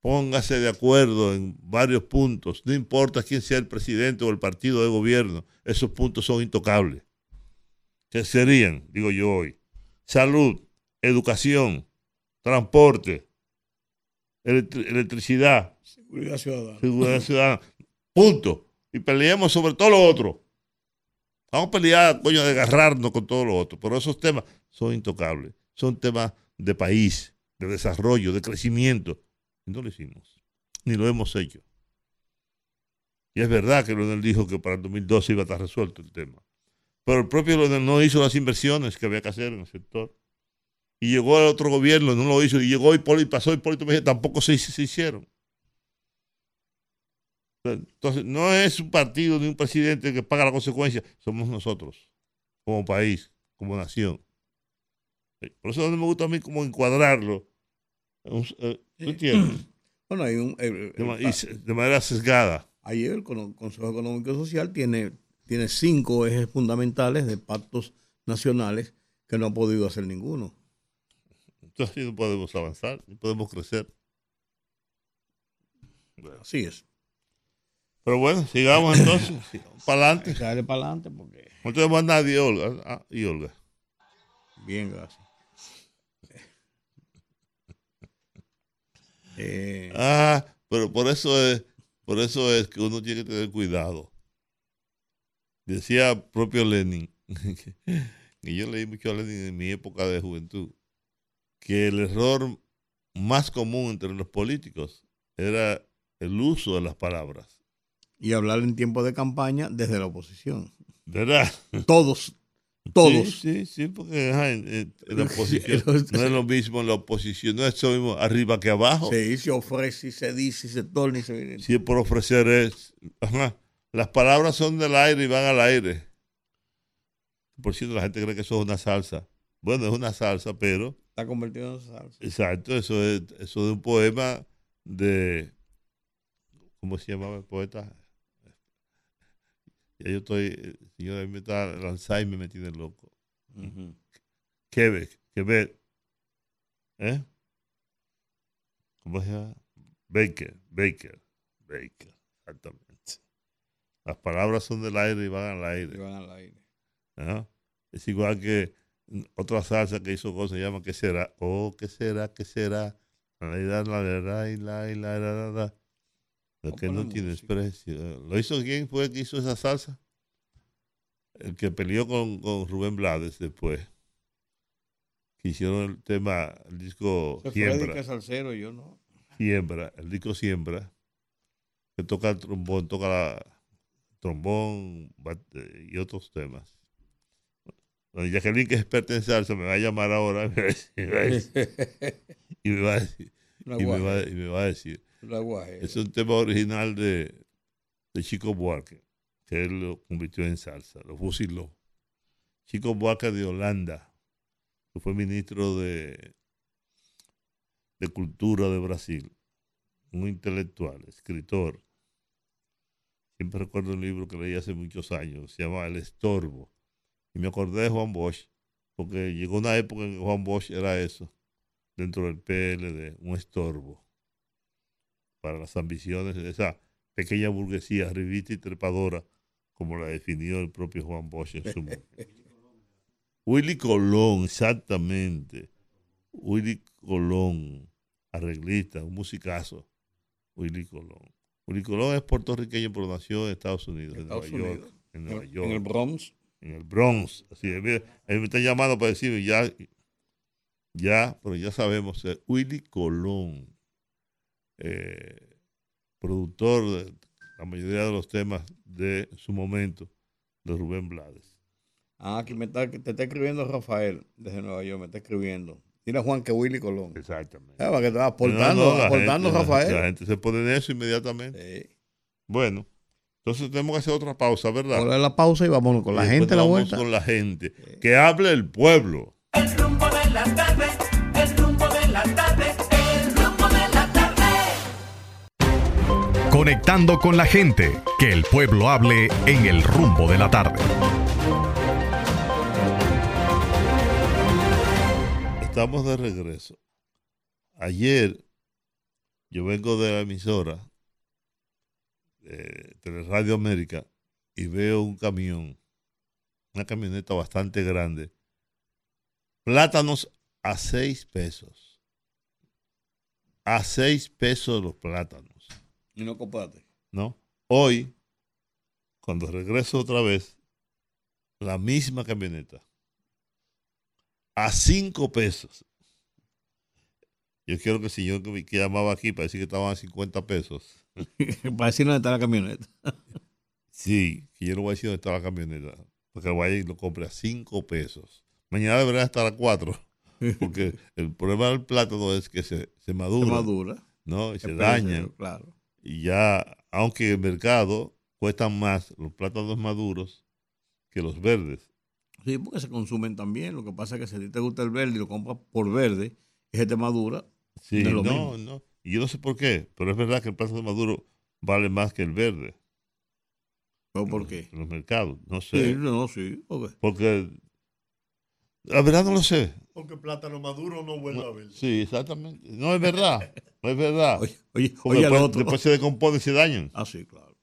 Póngase de acuerdo en varios puntos, no importa quién sea el presidente o el partido de gobierno, esos puntos son intocables. ¿Qué serían, digo yo hoy? Salud, educación, transporte, electri- electricidad, Seguridad ciudadana. seguridad ciudadana. Punto. Y peleemos sobre todo lo otro. Vamos a pelear, coño, de agarrarnos con todo lo otro. Pero esos temas son intocables. Son temas de país, de desarrollo, de crecimiento. Y no lo hicimos. Ni lo hemos hecho. Y es verdad que Leonel dijo que para el 2012 iba a estar resuelto el tema. Pero el propio Leonel no hizo las inversiones que había que hacer en el sector. Y llegó el otro gobierno, no lo hizo. Y llegó Hipólito, pasó Hipólito Mejía, tampoco se, se hicieron. Entonces, no es un partido ni un presidente que paga la consecuencia, somos nosotros, como país, como nación. Eh, Por eso no me gusta a mí como encuadrarlo. Un- eh, ¿Tú entiendes? Bueno, hay un, el- el- y se- de manera sesgada. ayer el Consejo Económico y Social tiene, tiene cinco ejes fundamentales de pactos nacionales que no ha podido hacer ninguno. Entonces así no podemos avanzar, no podemos crecer. Así es. Pero bueno, sigamos entonces, para adelante. para adelante porque, No tenemos a nadie, Olga. Ah, y Olga. bien, gracias. Eh, Ah, pero por eso es, por eso es que uno tiene que tener cuidado. Decía propio Lenin, y yo leí mucho a Lenin en mi época de juventud, que el error más común entre los políticos era el uso de las palabras. y hablar en tiempo de campaña desde la oposición. ¿Verdad? Todos, todos. Sí, sí, sí, porque ajá, en, la Sí, oposición no es lo mismo en la oposición, no es lo mismo arriba que abajo. Se, se ofrece, y se dice, y se torna y se viene. Es por ofrecer es. ajá, las palabras son del aire y van al aire. Por cierto, la gente cree que eso es una salsa. Bueno, es una salsa, pero. Está convertido en salsa. Exacto, eso es eso de un poema de. ¿Cómo se llamaba el poeta? Ya yo estoy. Señor, a mí me está. El Alzheimer me tiene loco. Ujú. Quebec, Quebec. ¿Eh? ¿Cómo se llama? Baker, Baker, Baker, exactamente. Las palabras son del aire y van al Y aire. van al aire. ¿ah? Es igual que otra salsa que hizo cosas, se llama ¿Qué será? Oh, ¿qué será? ¿Qué será? La, la, la, la, la, y la, la, la, la, la. Lo que no tiene precio. ¿Lo hizo quién fue el que hizo esa salsa? El que peleó con, con Rubén Blades después. Que hicieron el tema, el disco Freddy Siembra. salsero, yo no. Siembra, el disco Siembra, que toca el trombón, toca la trombón eh, y otros temas. Doña Jacqueline, que es experta en salsa, me va a llamar ahora y me va a decir, y me va a decir, Una y me va a- guaje, y me va a decir, una guaje. es un tema original de, de Chico Buarque, que él lo convirtió en salsa, lo fusiló. Chico Buarque de Holanda, que fue ministro de, de Cultura de Brasil, un intelectual, escritor. Siempre recuerdo un libro que leí hace muchos años, se llama El Estorbo. Y me acordé de Juan Bosch, porque llegó una época en que Juan Bosch era eso, dentro del PLD, un estorbo para las ambiciones de esa pequeña burguesía arribita y trepadora, como la definió el propio Juan Bosch en su momento. Willy Colón, exactamente. Willy Colón, arreglista, un musicazo. Willy Colón. Willy Colón es puertorriqueño, pero nació en Estados Unidos, en Estados Nueva Unidos. York. En Nueva York En el Bronx. En el Bronx. Así es, mira, ahí me están llamando para decirme ya, ya, pero ya sabemos, eh, Willy Colón, eh, productor de la mayoría de los temas de su momento, de Rubén Blades. Ah, aquí me está, te está escribiendo Rafael desde Nueva York, me está escribiendo. Dile a Juan que Willy Colón. Exactamente. Ah, para que va aportando, No, no, la aportando gente- Rafael. La gente se pone en eso inmediatamente. Sí. Bueno, entonces tenemos que hacer otra pausa, ¿verdad? Ponle la pausa y vámonos con la Y gente a la vuelta. vamos con la gente. Que hable el pueblo. El rumbo de la tarde, el rumbo de la tarde, el rumbo de la tarde. Conectando con la gente, que el pueblo hable en el rumbo de la tarde. Estamos de regreso. Ayer yo vengo de la emisora de Radio América y veo un camión, una camioneta bastante grande, plátanos a seis pesos. A seis pesos los plátanos, Y no compraste. ¿no? Hoy, cuando regreso otra vez, la misma camioneta a cinco pesos. Yo quiero que el señor que, que llamaba aquí para decir que estaban a 50 pesos. para decir dónde está la camioneta. Sí, que yo no voy a decir dónde está la camioneta. Porque vaya y lo compre a cinco pesos. Mañana deberá estar a cuatro. Porque el problema del plátano es que se, se madura. Se madura. ¿no? Y se daña. Claro. Y ya, aunque en el mercado cuestan más los plátanos maduros que los verdes. Sí, porque se consumen también. Lo que pasa es que si a ti te gusta el verde y lo compras por verde, y se te madura. Sí, No no. Y yo no sé por qué, pero es verdad que el plátano maduro vale más que el verde. ¿Pero por qué? En los mercados, no sé. Sí, no, sí. porque- Porque la verdad no lo sé. Porque plátano maduro no vuelve a ver. Sí, exactamente. No es verdad. No es verdad. Oye, oye, oye después, otro. después se decomponen y se dañan. Ah, sí, claro.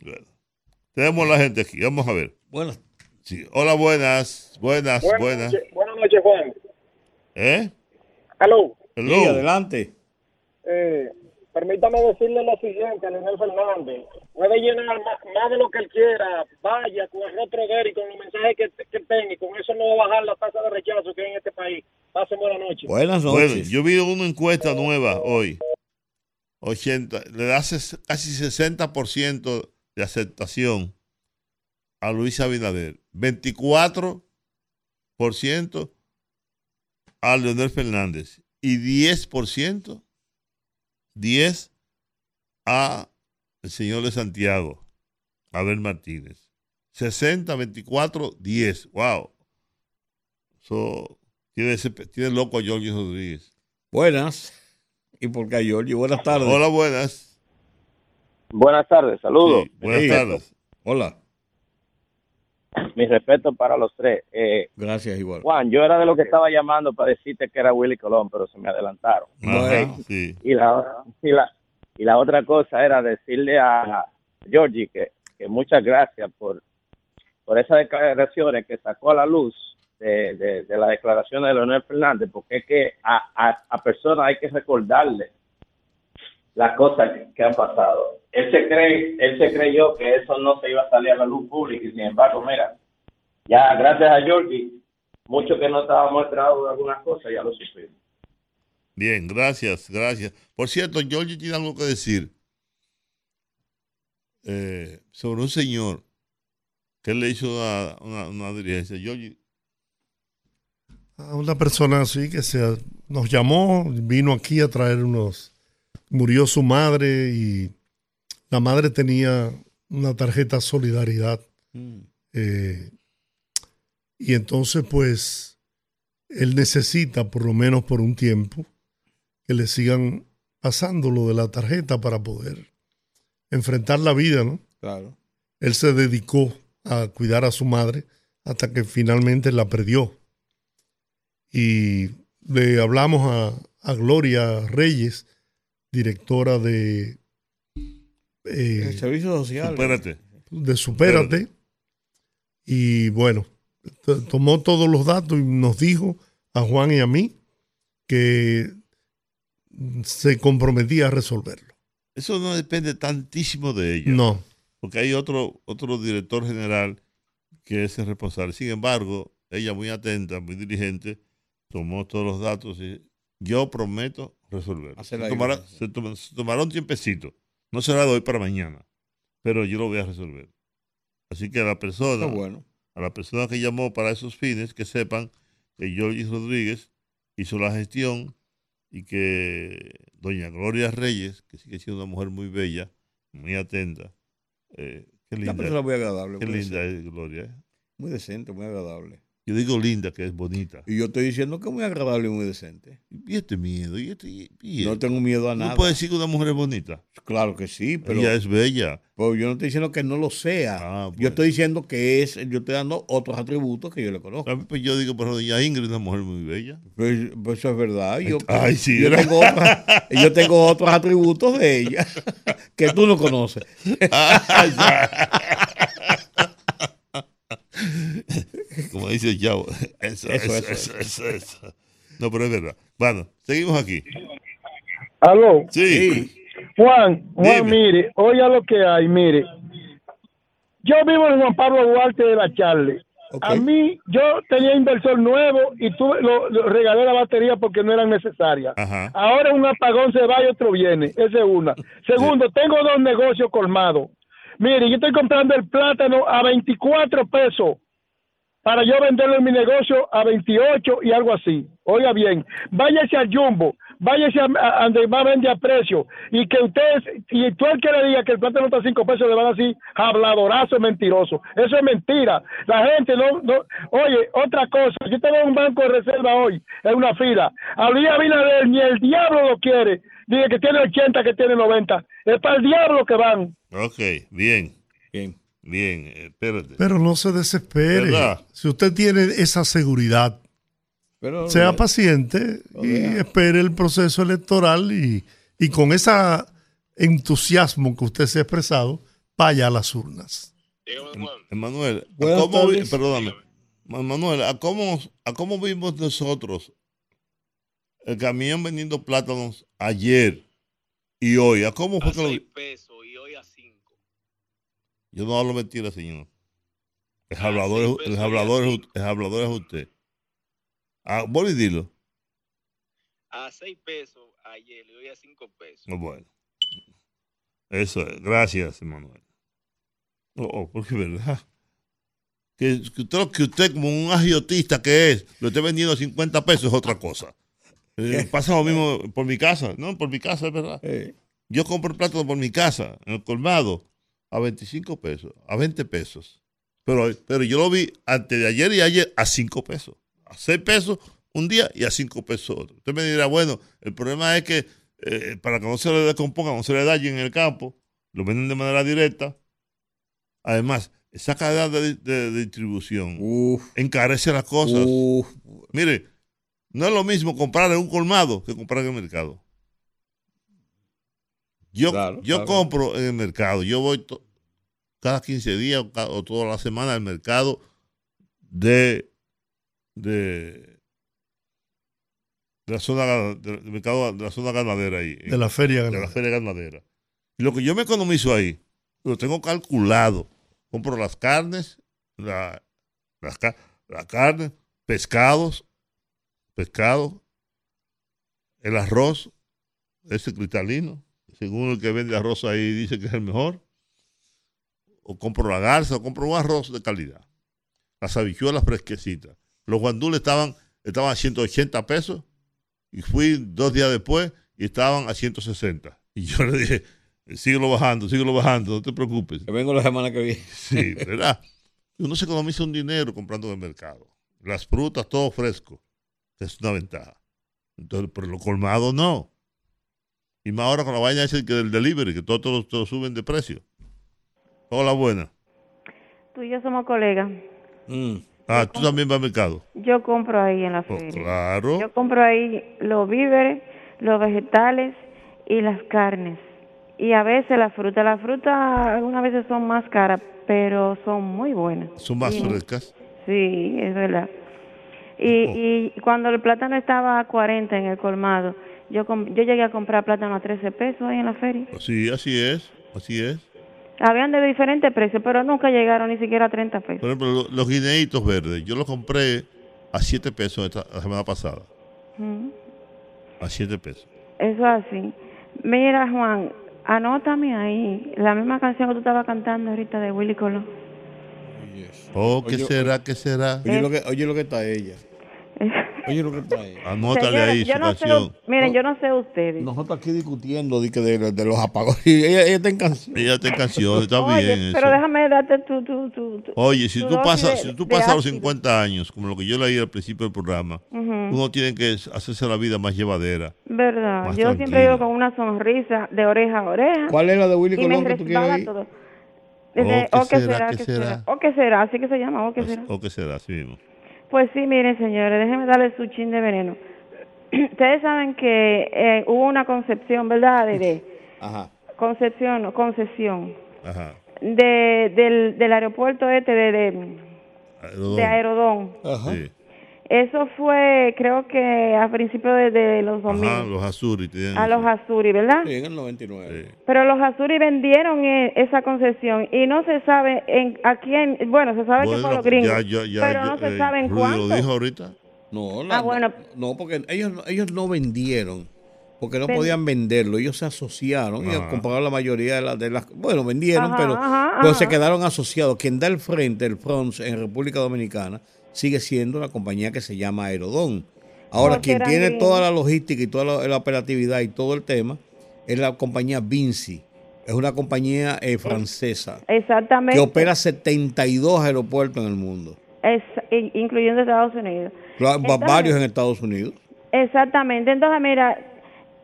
Bueno. Tenemos la gente aquí. Vamos a ver. Bueno, Sí. Hola, buenas. Buenas, buenas. noches, buenas noches, Juan. ¿Eh? Hello. Hello. sí, adelante. Eh, permítame decirle lo siguiente a Leonel Fernández. Puede llenar más, más de lo que él quiera. Vaya con el rostro de él y con los mensajes que, que tenga. Y con eso no va a bajar la tasa de rechazo que hay en este país. Pasen buena noche. Buenas Bueno, noches. yo vi una encuesta nueva hoy. 80, le da ses- casi 60% de aceptación a Luis Abinader. 24% a Leonel Fernández. Y 10%, 10 a el señor de Santiago, Abel Martínez. 60, 24, 10. Wow. So, tiene, ese- tiene loco a Jorge Rodríguez. Buenas. Y por qué Giorgio, buenas tardes. Hola, buenas. Buenas tardes, saludos. Sí, buenas tardes. Hola. Mi respeto para los tres. Eh, Gracias, igual. Juan, yo era de lo que estaba llamando para decirte que era Willy Colón, pero se me adelantaron. Bueno. sí. Y la, y la, y la otra cosa era decirle a Georgie que, que muchas gracias por, por esas declaraciones que sacó a la luz de, de, de la declaración de Leonel Fernández, porque es que a, a, a personas hay que recordarle las cosas que, que han pasado. Él se cree, él se creyó que eso no se iba a salir a la luz pública y sin embargo, mira, ya gracias a Georgie, mucho que no estábamos enterados de algunas cosas ya lo supimos. Bien, gracias, gracias. Por cierto, George tiene algo que decir eh, sobre un señor que le hizo una, una, una diligencia. George, A una persona así que se nos llamó, vino aquí a traer unos. Murió su madre y la madre tenía una tarjeta solidaridad. eh, y entonces, pues, él necesita, por lo menos por un tiempo, que le sigan pasando lo de la tarjeta para poder enfrentar la vida, ¿no? Claro. Él se dedicó a cuidar a su madre hasta que finalmente la perdió. Y le hablamos a, a Gloria Reyes, directora de, eh, El servicio social. Espérate. de Supérate. Y bueno, tomó todos los datos y nos dijo a Juan y a mí que se comprometía a resolverlo. Eso no depende tantísimo de ella. No. Porque hay otro, otro director general que es el responsable. Sin embargo, ella muy atenta, muy diligente, tomó todos los datos y yo prometo resolverlo. Se la tomará, se se tomará un tiempecito. No será de hoy para mañana, pero yo lo voy a resolver. Así que a la persona, Qué bueno. A la persona que llamó para esos fines, que sepan que Jorge Rodríguez hizo la gestión y que doña Gloria Reyes, que sigue siendo una mujer muy bella, muy atenta, eh, qué Una linda, persona muy agradable. qué linda es Gloria. ¿eh? Muy decente, muy agradable. Yo digo linda, que es bonita. Y yo estoy diciendo que es muy agradable y muy decente. Y este miedo, y este, y- y- No tengo miedo a ¿No nada. puede decir que una mujer es bonita? Claro que sí, pero, Ella es bella. pero yo no estoy diciendo que no lo sea. Ah, Yo bueno. estoy diciendo que es, yo estoy dando otros atributos que yo le conozco. Pues, yo digo, pero doña Ingrid es una mujer muy bella. Pues, pues eso es verdad. Yo, Ay, sí, yo, tengo yo tengo otros atributos de ella que tú no conoces. Como dice el Chavo. Eso, eso, Eso, eso, eso, eso, eso. No, pero es verdad. Bueno, seguimos aquí. Aló. Sí. Juan, Juan, Dime. mire, oiga lo que hay, mire. Yo vivo en Juan Pablo Duarte de la Charle. A mí, yo tenía inversor nuevo y tuve, lo, lo regalé la batería porque no eran necesarias. Ajá. Ahora un apagón se va y otro viene. Esa es una. Segundo, tengo dos negocios colmados. Mire, yo estoy comprando el plátano a 24 pesos para yo venderlo en mi negocio a 28 y algo así. Oiga bien, váyase al Jumbo, váyase a, a- a donde más vende a precio y que ustedes, y tú el que le diga que el plátano está a 5 pesos le van a decir habladorazo mentiroso. Eso es mentira. La gente no, no, oye, otra cosa, yo tengo un banco de reserva hoy en una fila. A Luis Abinader ni el diablo lo quiere. Dice que tiene 80, que tiene 90. Es para el diablo que van. Ok, bien. Bien. Bien, espérate. Pero no se desespere. ¿Verdad? Si usted tiene esa seguridad, Pero, sea paciente y espere el proceso electoral y, y con ese entusiasmo que usted se ha expresado, vaya a las urnas. Emanuel, ¿a Buenas cómo, vi- tardes. perdóname, Ma- Manuel, ¿a cómo, ¿a cómo vimos nosotros el camión vendiendo plátanos ayer y hoy? ¿A cómo fue que lo vi? pesos y hoy a 5. Yo no hablo mentira, señor. El hablador, es- el hablador, el hablador es usted. Ah, y dilo. A 6 pesos ayer y hoy a 5 pesos. Ah, Bueno. Eso es. Gracias, Emanuel. Oh, oh, porque es verdad. Que, que usted, que usted, como un agiotista que es, lo esté vendiendo a 50 pesos es otra cosa. Eh, pasa lo mismo por mi casa, ¿no? Por mi casa, es verdad. Yo compro el plátano por mi casa, en el colmado, a 25 pesos, a 20 pesos. Pero, pero yo lo vi antes de ayer y ayer a 5 pesos. A 6 pesos un día y a 5 pesos otro. Usted me dirá, bueno, el problema es que eh, para que no se le descomponga, no se le dañe en el campo, lo venden de manera directa. Además, esa cadena de, de- de distribución encarece las cosas. Mire, no es lo mismo comprar en un colmado que comprar en el mercado. Yo, yo claro. compro en el mercado. Yo voy to- cada 15 días o, toda la semana al mercado de, de, de la zona del mercado de la zona ganadera ahí. De la feria De la ganadera. feria ganadera. Y lo que yo me economizo ahí, lo tengo calculado. Compro las carnes, la, las la carne, pescados, pescado, el arroz, ese cristalino, según el que vende arroz ahí dice que es el mejor. O compro la garza, o compro un arroz de calidad. Las habichuelas fresquecitas. Los guandules estaban, estaban a 180 pesos y fui dos días después y estaban a 160. Y yo le dije, Síguelo bajando, síguelo bajando, no te preocupes. Que vengo la semana que viene. Sí, ¿verdad? Uno se economiza un dinero comprando en el mercado. Las frutas, todo fresco. Es una ventaja. Entonces, pero lo colmado no. Y más ahora con la vaina esa que del delivery, que todo, todo, todo suben de precio. Hola, buena. Tú y yo somos colegas. Ah, tú también vas al mercado. Yo compro ahí en la Oh, feria. claro. Yo compro ahí los víveres, los vegetales y las carnes. Y a veces la fruta. Las frutas algunas veces son más caras, pero son muy buenas. Son más frescas. Sí, es verdad. Y, y cuando el plátano estaba a 40 en el colmado, yo com- yo llegué a comprar plátano a 13 pesos ahí en la feria. Sí, así es. Así es. Habían de diferentes precios, pero nunca llegaron ni siquiera a 30 pesos. Por ejemplo, lo- los guineitos verdes. Yo los compré a 7 pesos esta, la semana pasada. Mm. A 7 pesos. Eso así. Mira, Juan, anótame ahí la misma canción que tú estabas cantando ahorita de Willy Colón. Oh, ¿qué Oye, será? ¿Qué será? Oye lo que, oye lo que está ella. Oye lo que está ella. Anótale ahí yo su no sé, canción. miren, yo no sé ustedes. Nosotros aquí discutiendo de, que de, de los apagones. Y ella, ella está en canción. Ella está en canción, está Oye, bien. pero eso. déjame darte tu... tu, tu, tu- Oye, si tu tú pasas, de- si tú pasas los ácido. 50 años, como lo que yo leí al principio del programa, uno tiene que hacerse la vida más llevadera. Verdad, Más yo siempre digo con una sonrisa de oreja a oreja. ¿Cuál es la de Willy Colón que tú quieres resbala oír? todo. Oh, ¿qué ¿o qué será, será? qué ¿Qué será? será? ¿O qué será? Así que se llama, ¿o qué será? ¿O qué será? Así mismo. Pues sí, miren, señores, déjenme darle su chin de veneno. Ustedes saben que eh, hubo una concepción, ¿verdad? De, de- Ajá. concepción, no, concesión Ajá. de, del, del aeropuerto este de, de, Aerodón. de Aerodón. Sí. Eso fue, creo que a principios de, de los 2000, Ajá, los Azuri. a los. Azuri, ¿verdad? Sí, en el 99. Pero los Azuri vendieron eh, esa concesión y no se sabe en, a quién, bueno, se sabe que fue los gringos, ya, ya, ya, pero no se eh, sabe en Rudy cuánto. lo dijo ahorita. No, la- Ah, bueno. no, porque ellos, no- ellos no vendieron, porque no podían venderlo. Ellos se asociaron y Ajá. compraron la mayoría de las, de las bueno, vendieron, Ajá, pero, ajá, pero ajá. se quedaron asociados. Quien da el frente, el front en República Dominicana, sigue siendo la compañía que se llama Aerodón. Ahora, Porque quien tiene toda la logística y toda la, la operatividad y todo el tema es la compañía Vinci. Es una compañía eh, francesa Exactamente. que opera 72 aeropuertos en el mundo. Es- incluyendo Estados Unidos. Entonces- varios en Estados Unidos. Exactamente. Entonces, mira,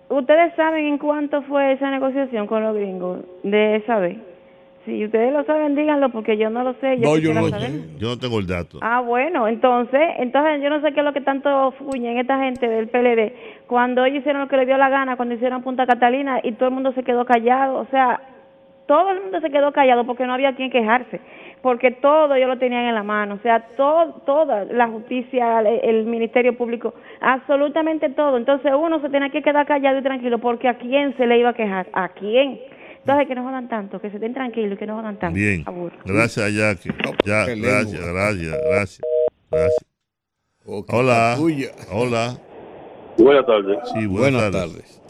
ustedes saben en cuánto fue esa negociación con los gringos de esa vez. Si ustedes lo saben, díganlo porque yo no lo sé. No, yo no, saber. yo no tengo el dato. Ah, bueno, entonces, entonces yo no sé qué es lo que tanto fuñen esta gente del PLD. Cuando ellos hicieron lo que les dio la gana, cuando hicieron Punta Catalina y todo el mundo se quedó callado, o sea, todo el mundo se quedó callado porque no había quien quejarse, porque todo ellos lo tenían en la mano, o sea, todo, toda la justicia, el, el Ministerio Público, absolutamente todo. Entonces uno se tenía que quedar callado y tranquilo porque a quién se le iba a quejar, a quién. Entonces que no jodan tanto, que se estén tranquilos y que no jodan tanto. Bien. Gracias, Jackie. Ya, gracias, gracias, gracias. Gracias. Ok, Hola. tuya. Hola. Buenas tardes. Sí, buenas, Buenas tardes.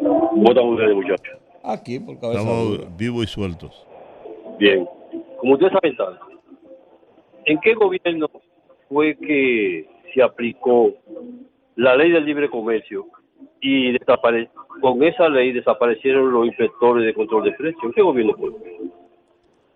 ¿Cómo están ustedes, muchachos? Aquí, por cabeza Estamos dura. vivos y sueltos. Bien. Como ustedes saben, tal, ¿en qué gobierno fue que se aplicó la ley del libre comercio y desapare- con esa ley desaparecieron los inspectores de control de precios? ¿En qué gobierno fue?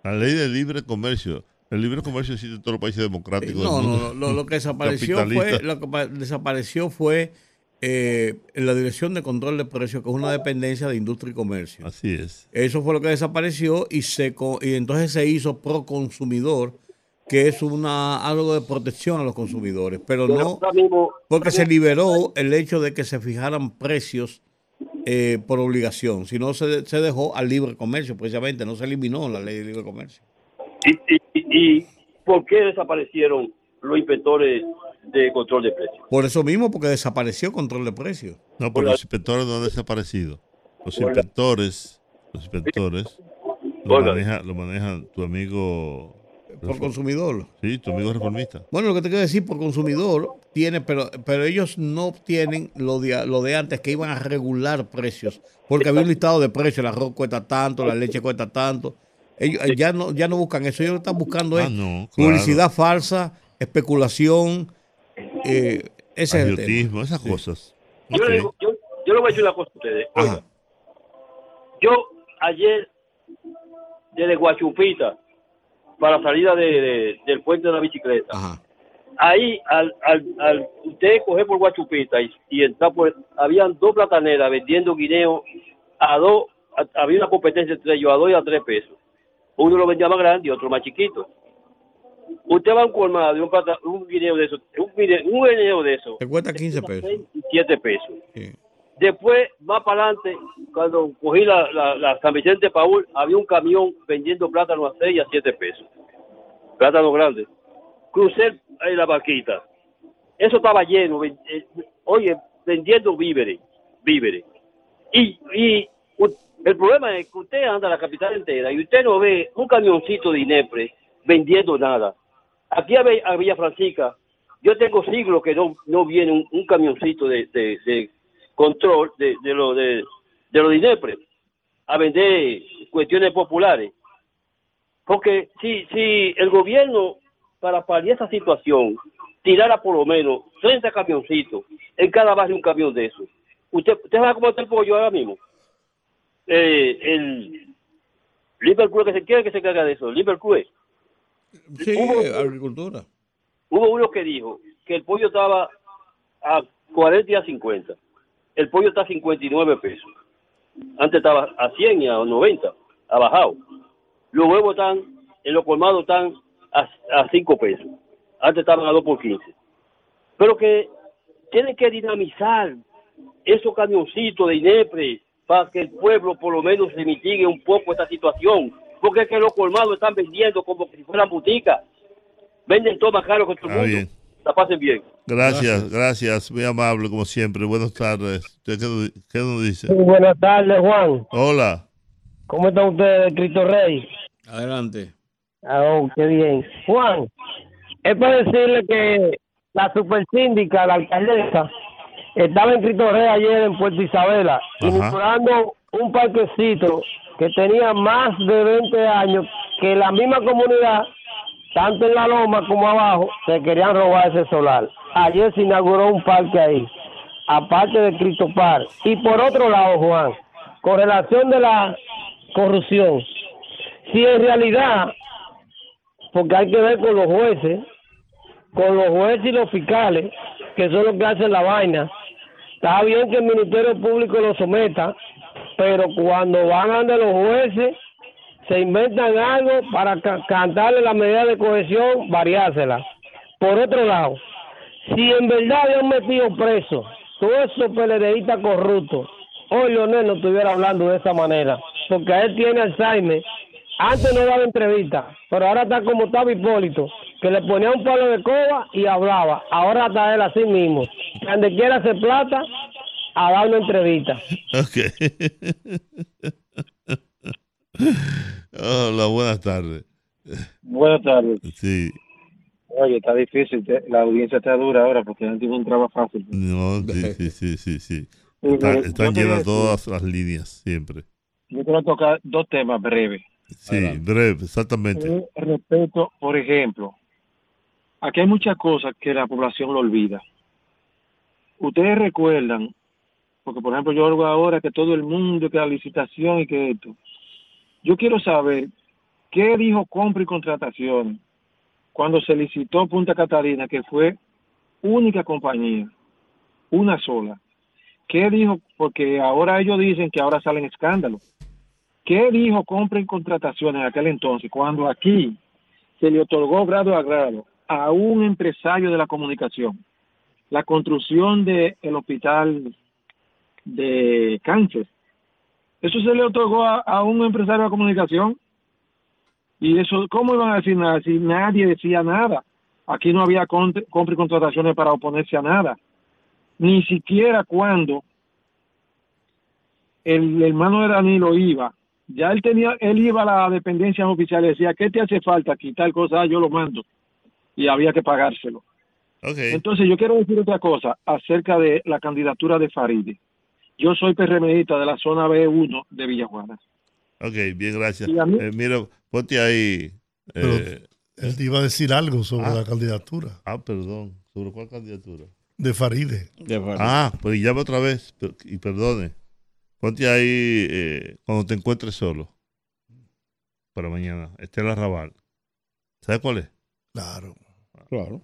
La ley del libre comercio. El libre comercio existe en todos los países democráticos. No, del no, mundo. no, lo, lo que desapareció fue, lo que pa- desapareció fue eh, la Dirección de Control de Precios, que es una dependencia de Industria y Comercio. Así es. Eso fue lo que desapareció y se co- y entonces se hizo pro consumidor, que es una algo de protección a los consumidores, pero Pero no mismo- porque se liberó el hecho de que se fijaran precios eh, por obligación, sino se, se dejó al libre comercio, precisamente, no se eliminó la ley de libre comercio. ¿Y, y, y- por qué desaparecieron los inspectores de control de precios? Por eso mismo, porque desapareció control de precios. No, pero los inspectores no han desaparecido. Los inspectores, los inspectores lo, maneja, lo manejan tu amigo. Por consumidor. Sí, tu amigo reformista. Bueno, lo que te quiero decir por consumidor tiene, pero, pero ellos no tienen lo de, lo de antes que iban a regular precios, porque había un listado de precios, el arroz cuesta tanto, la leche cuesta tanto. Ellos eh, ya no, ya no buscan eso, ellos lo están buscando es Ah, no, claro. publicidad falsa, especulación, eh, ese es el tema. Agiotismo, esas cosas. Yo, le digo- yo, yo le voy a decir una cosa a ustedes. Oiga, yo ayer desde Guachupita para la salida de, de- del puente de la bicicleta. Ahí, al, al, al usted coger por Guachupita y, y entrar por, habían dos plataneras vendiendo guineo a dos, a- había una competencia entre ellos a dos y a tres pesos. Uno lo vendía más grande y otro más chiquito. Usted va a un colmado de un, plata- un guineo de eso, un guineo, un guineo de eso, Te cuesta 15 pesos. 7 pesos. Después, más para adelante, cuando cogí la, la, la San Vicente Paul, había un camión vendiendo plátano a 6 y a 7 pesos. Plátano grande. Crucé en la barquita. Eso estaba lleno. eh, oye, vendiendo víveres. Víveres. Y, y el problema es que usted anda a la capital entera y usted no ve un camioncito de INEPRE vendiendo nada. Aquí a, Villa Francisca, yo tengo siglos que no, no viene un, un camioncito de, de- de control de, de lo de, de lo de INEPRE a vender cuestiones populares. Porque si, si el gobierno, para paliar esa situación, tirara por lo menos 30 camioncitos, en cada barrio un camión de esos, ¿usted, usted sabe cómo está el pollo ahora mismo? Eh, el Liverpool que se quiere que se carga de eso, Liverpool. Sí, Hubo- agricultura. Hubo uno que dijo que el pollo estaba a 40 y a 50. El pollo está a 59 pesos. Antes estaba a 100 y a 90. Ha bajado. Los huevos están, en los colmados están a, a 5 pesos. Antes estaban a 2 por 15. Pero que tienen que dinamizar esos camioncitos de INEPRE para que el pueblo por lo menos se mitigue un poco esta situación. Porque es que los colmados están vendiendo como si fueran boticas. Venden todo más caro que todo el mundo. La pasen bien. Gracias, gracias, muy amable como siempre. Buenas tardes. ¿Usted qué, qué nos dice? Muy buenas tardes, Juan. Hola. ¿Cómo está usted, Cristo Rey? Adelante. Ah, oh, qué bien. Juan, es para decirle que la supersíndica, la alcaldesa, estaba en Cristo Rey ayer en Puerto Isabela, inaugurando un parquecito que tenía más de 20 años, que la misma comunidad, tanto en la loma como abajo, se querían robar ese solar. Ayer se inauguró un parque ahí, aparte de Cristo Par. Y por otro lado, Juan, con relación de la corrupción, si en realidad porque hay que ver con los jueces, con los jueces y los fiscales, que son los que hacen la vaina. Está bien que el Ministerio Público lo someta, pero cuando van ante los jueces, se inventan algo para ca- cantarle la medida de cohesión, variársela. Por otro lado, si en verdad habían metido preso todos esos PLDistas corruptos, hoy Leonel no estuviera hablando de esa manera, porque él tiene Alzheimer. Antes no daba entrevista, pero ahora está como estaba Hipólito, que le ponía un palo de coba y hablaba. Ahora está él así mismo. Donde quiera hacer plata, a dar una entrevista. Hola, buenas tardes. Buenas tardes. Sí, Oye, está difícil. La audiencia está dura ahora porque no tiene un trabajo fácil. no, sí, sí, sí, sí, Está- están llenas todas las líneas, siempre. Yo quiero tocar dos temas breves. Sí, breve, exactamente. Eh, Respeto, por ejemplo, aquí hay muchas cosas que la población lo olvida. Ustedes recuerdan, porque por ejemplo yo oigo ahora que todo el mundo, que la licitación y que esto. Yo quiero saber qué dijo compra y contratación cuando se licitó Punta Catalina, que fue única compañía, una sola. ¿Qué dijo? Porque ahora ellos dicen que ahora salen escándalos. ¿Qué dijo compra y contratación en aquel entonces, cuando aquí se le otorgó grado a grado a un empresario de la comunicación la construcción del hospital de cáncer? Eso se le otorgó a, a un empresario de comunicación. Y eso, ¿cómo iban a decir nada? Si nadie decía nada. Aquí no había compra y contrataciones para oponerse a nada. Ni siquiera cuando el hermano de Danilo iba, ya él tenía, él iba a la dependencia oficial y decía, ¿qué te hace falta aquí? Tal cosa, "Ah, yo lo mando. Y había que pagárselo. Entonces yo quiero decir otra cosa acerca de la candidatura de Faride. Yo soy PRMista de la zona B1 de Villajuana. Ok, bien, gracias. Eh, mira, ponte ahí. Pero eh, él te iba a decir algo sobre Ah. la candidatura ah, perdón. ¿Sobre cuál candidatura? de Faride. Ah, pues llame otra vez y perdone. Ponte ahí eh, cuando te encuentres solo. Para mañana. Estela Raval. ¿Sabes cuál es? Claro. Claro.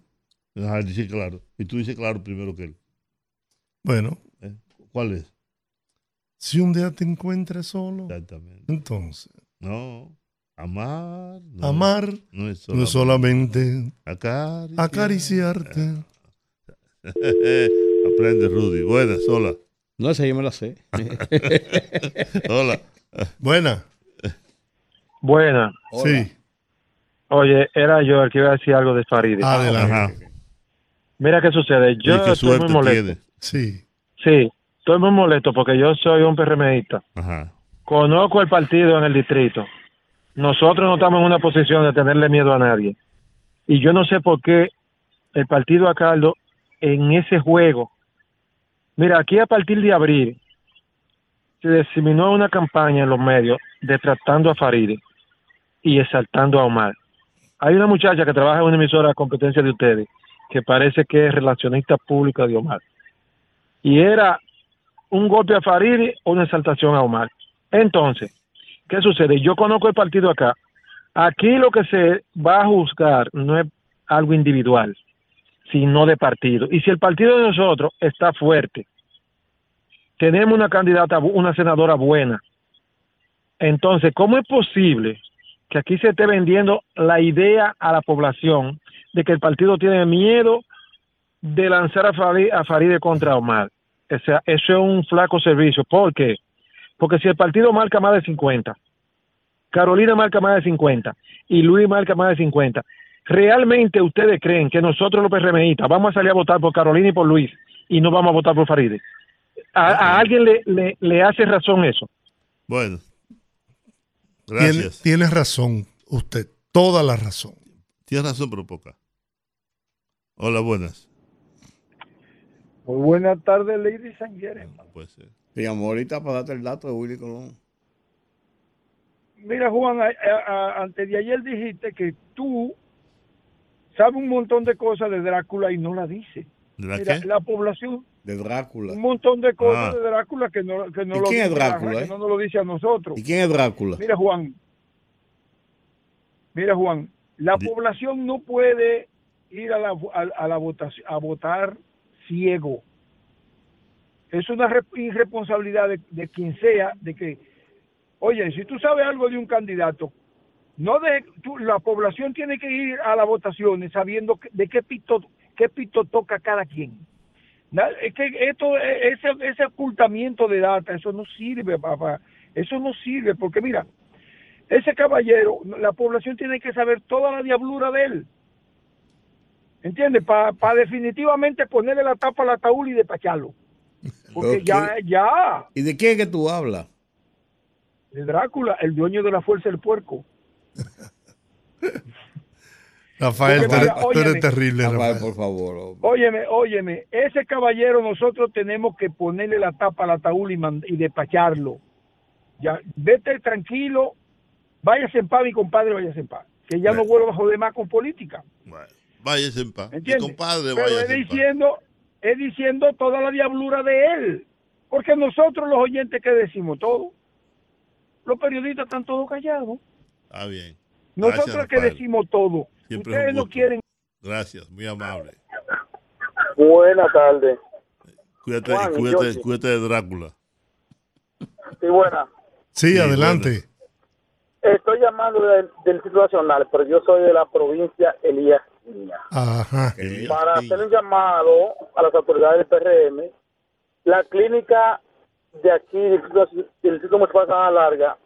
Ah, dice claro. Y tú dices claro primero que él. Bueno, ¿Eh? ¿Cuál es? Si un día te encuentres solo, Exactamente. entonces, No. Amar. no- amar No es no es solamente solamente acariciar. acariciarte. Aprende, Rudy. Buena, sola. No, esa yo me la sé. Hola. Buena. Buena. Sí. Oye, era yo el que iba a decir algo de Faride. Adelante. Mira qué sucede. Yo Y qué estoy muy suerte molesto. tiene. Sí. Sí, estoy muy molesto porque yo soy un PRMista. Ajá. Conozco el partido en el distrito. Nosotros no estamos en una posición de tenerle miedo a nadie. Y yo no sé por qué el partido a Caldo en ese juego. Mira, aquí a partir de abril se diseminó una campaña en los medios de tratando a Faride y exaltando a Omar. Hay una muchacha que trabaja en una emisora de competencia de ustedes que parece que es relacionista pública de Omar. Y era un golpe a Faride o una exaltación a Omar. Entonces, ¿qué sucede? Yo conozco el partido acá. Aquí lo que se va a juzgar no es algo individual, sino de partido. Y si el partido de nosotros está fuerte, tenemos una candidata, una senadora buena, entonces, ¿cómo es posible que aquí se esté vendiendo la idea a la población de que el partido tiene miedo de lanzar a Faride, a Faride contra Omar? O sea, eso es un flaco servicio. ¿Por qué? Porque si el partido marca más de 50, Carolina marca más de 50 y Luis marca más de 50, ¿realmente ustedes creen que nosotros los PRMistas vamos a salir a votar por Carolina y por Luis y no vamos a votar por Faride? ¿A, a alguien le, le, le hace razón eso? Bueno. Tiene, Gracias. tiene razón usted, toda la razón. Tienes razón, pero poca. Hola, buenas. Muy buenas tardes, ladies and gentlemen. Puede ser. Te llamó ahorita para darte el dato de Willy Colón. Mira, Juan, a- a- a- antes de ayer dijiste que tú sabes un montón de cosas de Drácula y no la dices. ¿De la Mira, qué? la población, De Drácula. un montón de cosas Ah. de Drácula que no, que no ¿Y lo quién es dice la- Drácula, que eh? no nos lo dice a nosotros. ¿Y quién es Drácula? Mira, Juan. Mira, Juan. La población no puede ir a la, a, a la votación, a votar ciego. Es una re- irresponsabilidad de, quien sea, de que, oye, si tú sabes algo de un candidato, no de, la población tiene que ir a las votaciones sabiendo de qué pito, qué pito toca cada quien. Es que esto, ese, ese ocultamiento de data, eso no sirve, papá. Eso no sirve, porque mira, ese caballero, la población tiene que saber toda la diablura de él. ¿Entiendes? Para definitivamente ponerle la tapa al ataúd y despacharlo. Porque ya, ya, ¿Y de quién es que tú hablas? de Drácula, el dueño de la fuerza del puerco. Rafael, Porque tú eres, mira, tú eres óyeme. terrible, Rafael, Rafael. por favor. hombre. Óyeme, óyeme, ese caballero nosotros tenemos que ponerle la tapa al ataúd y, y despacharlo. Ya, vete tranquilo, váyase en paz, mi compadre, váyase en paz. Que ya no vuelva a joder más con política. Váyase en paz. Mi compadre, Pero es váyase en paz. diciendo, es diciendo toda la diablura de él. Porque nosotros los oyentes que decimos todo, los periodistas están todos callados. Está bien. Nosotros que decimos todo. Siempre es Ustedes no quieren. Gracias, muy amable. Buenas tardes. Cuídate, Juan, cuídate, cuídate de Drácula. Sí, buena. Sí, adelante. Estoy llamando del, del Distrito Nacional, pero yo soy de la provincia Elías Ajá. Para hacer un llamado a las autoridades del PRM, la clínica de aquí, del Distrito Municipal de Larga,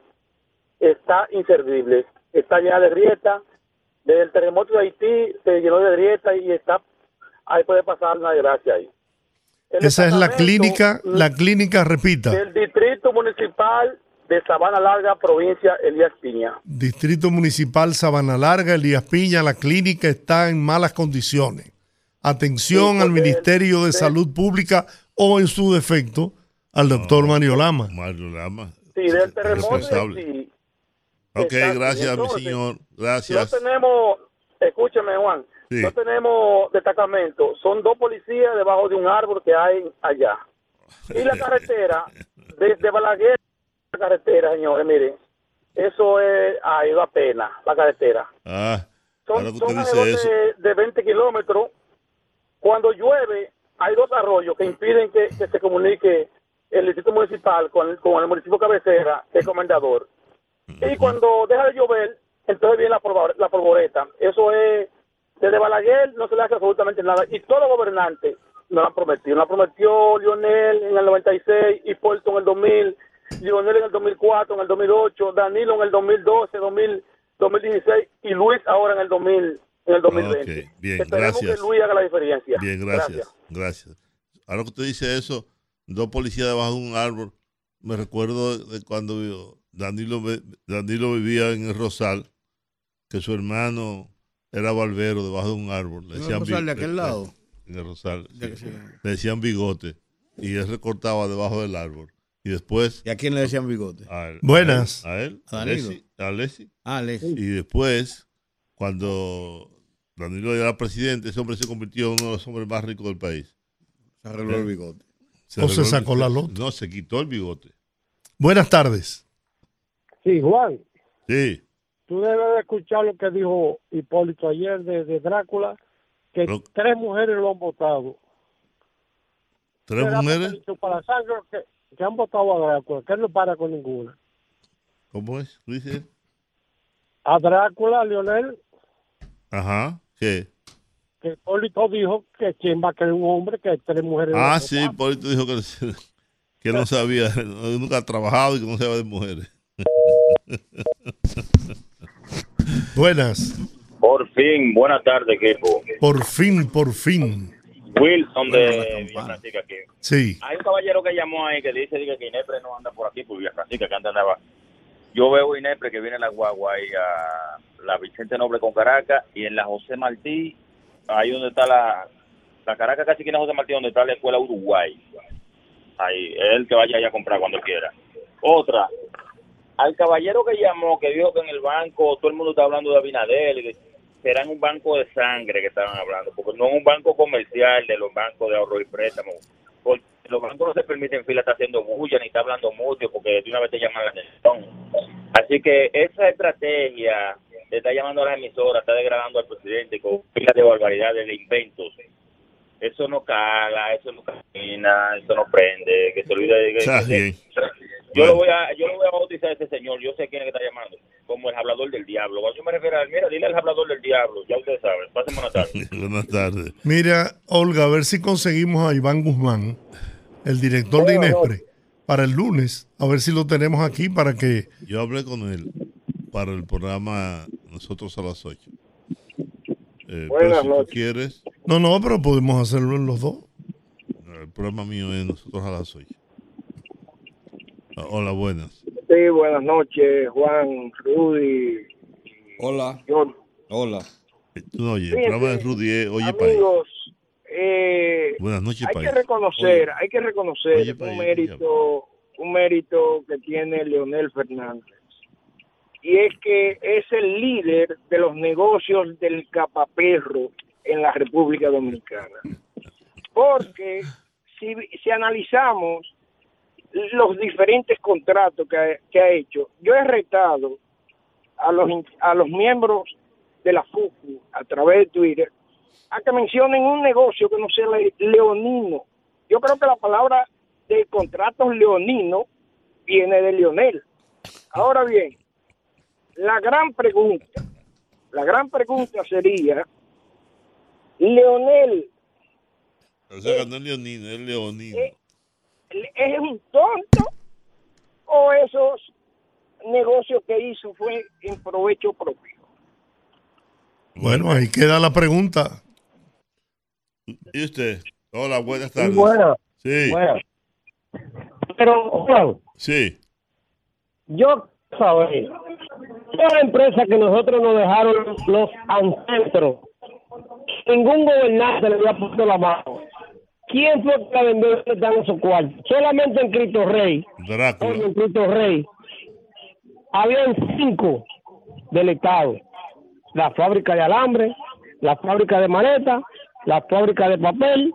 está inservible. Está llena de grietas. Desde el terremoto de Haití se llenó de grietas y está ahí puede pasar una desgracia ahí. El Esa es la clínica, la clínica, repita, del Distrito Municipal de Sabana Larga, provincia Elías Piña. Distrito Municipal Sabana Larga, Elías Piña, la clínica está en malas condiciones. Atención Sí, al Ministerio de Salud Pública o en su defecto al doctor Mario Lama. Mario Lama. Sí, del terremoto de responsable. Haití. Ok, gracias, Entonces, mi señor. No Gracias. tenemos, escúchame Juan, Sí. no tenemos destacamento, son dos policías debajo de un árbol que hay allá. Y la carretera desde Balaguer la carretera, señores, miren, eso es, ay, da pena, la carretera. Ah, ahora Son, son dice eso. de, de 20 kilómetros. Cuando llueve, hay dos arroyos que impiden que, que se comunique el distrito municipal con el, con el municipio cabecera, que es comendador. Y cuando deja de llover, entonces viene la, la polvoreta. Eso es, desde Balaguer no se le hace absolutamente nada. Y todos los gobernantes nos lo han prometido. Nos lo prometió Lionel en el 96, Hipólito en el 2000, Lionel en el 2004, en el 2008, Danilo en el 2012, 2000, 2016 y Luis ahora en el 2000, en el 2020. Ok, bien, Esperemos gracias. que Luis haga la diferencia. Bien, gracias, gracias. Ahora que usted dice eso, dos policías debajo de un árbol, me recuerdo de cuando vivo- Danilo, Danilo vivía en el Rosal, que su hermano era barbero debajo de un árbol. Le ¿En el decían Rosal de aquel lado? En el Rosal. Sí. Le decían bigote. Y él recortaba debajo del árbol. Y después. ¿Y a quién le decían bigote? A él, Buenas. A él. A A. Alessi. A Alessi. Ah, Alessi. Y después, cuando Danilo era presidente, ese hombre se convirtió en uno de los hombres más ricos del país. Se arregló el bigote. O se el- sacó la lota. No, se quitó el bigote. Buenas tardes. Sí, Juan, Sí. tú debes de escuchar lo que dijo Hipólito ayer de, de Drácula, que tres mujeres lo han votado. ¿Tres mujeres? Para sangre que, que han votado a Drácula, que él no para con ninguna. ¿Cómo es? Dice. A Drácula, Leonel, Ajá. ¿Qué? que Hipólito dijo que quién va a querer un hombre que tres mujeres. Ah, sí. Hipólito dijo que, que no sabía, nunca ha trabajado y que no sabía de mujeres. Buenas. Por fin, buenas tardes, equipo. Por fin, por fin. Wilson de Villa Francisca aquí. Sí. Hay un caballero que llamó ahí que dice dice que Inepre no anda por aquí, por Villa Francisca, que antes andaba. Yo veo Inepre que viene en la guagua ahí a la Vicente Noble con Caracas y en la José Martí, ahí donde está la, la Caracas casi que en la José Martí, donde está la escuela Uruguay. Ahí, el que vaya allá a comprar cuando quiera. Otra, al caballero que llamó, que dijo que en el banco todo el mundo está hablando de Abinadel, y que será en un banco de sangre que estaban hablando, porque no es un banco comercial de los bancos de ahorro y préstamo. Porque los bancos no se permiten fila, está haciendo bulla ni está hablando mucho, porque de una vez te llaman la atención. Así que esa estrategia de estar llamando a la emisora, está degradando al presidente con filas de barbaridades, de inventos. Eso no cala, eso no camina, eso no prende, que se olvide de que- Yo lo voy a yo lo voy a bautizar a ese señor, yo sé quién es que está llamando, como el hablador del diablo. Cuando yo me refiero a él, mira, dile al hablador del diablo, ya ustedes saben. Pasen buenas tardes. Buenas tardes. Mira, Olga, a ver si conseguimos a Iván Guzmán, el director de Inespre, para el lunes. A ver si lo tenemos aquí para que... Yo hablé con él para el programa Nosotros a las 8. Eh, Buenas si noches. tú quieres, No, no, pero podemos hacerlo en los dos. el programa mío es Nosotros a las 8. Hola, buenas. Sí, buenas noches, Juan, Rudy. Hola. Hola. Tú no oyes, el Fíjate, programa de Rudy es Oye País. Amigos, eh, Buenas noches, hay País. que reconocer, Oye. hay que reconocer Oye, un país, mérito, un mérito que tiene Leonel Fernández. Y es que es el líder de los negocios del capaperro en la República Dominicana. Porque si, si analizamos los diferentes contratos que ha, que ha hecho, yo he retado a los, a los miembros de la FUCU a través de Twitter a que mencionen un negocio que no sea le- leonino. Yo creo que la palabra de contratos leonino viene de Leonel. Ahora bien, la gran pregunta, la gran pregunta sería, Leonel O sea, que no es Leonino, es Leonino. Es un tonto o esos negocios que hizo fue en provecho propio. Bueno, ahí queda la pregunta. ¿Y usted? Hola, buenas tardes. buena. Sí. Buena. Pero, Juan, Sí. yo saber, toda la empresa que nosotros nos dejaron los ancestros, ningún gobernante le había puesto la mano. ¿Quién fue que la vendió y están esos cuartos? Solamente en Cristo Rey. Drácula. Oye, en Cristo Rey. Habían cinco del Estado. La fábrica de alambre, la fábrica de maleta, la fábrica de papel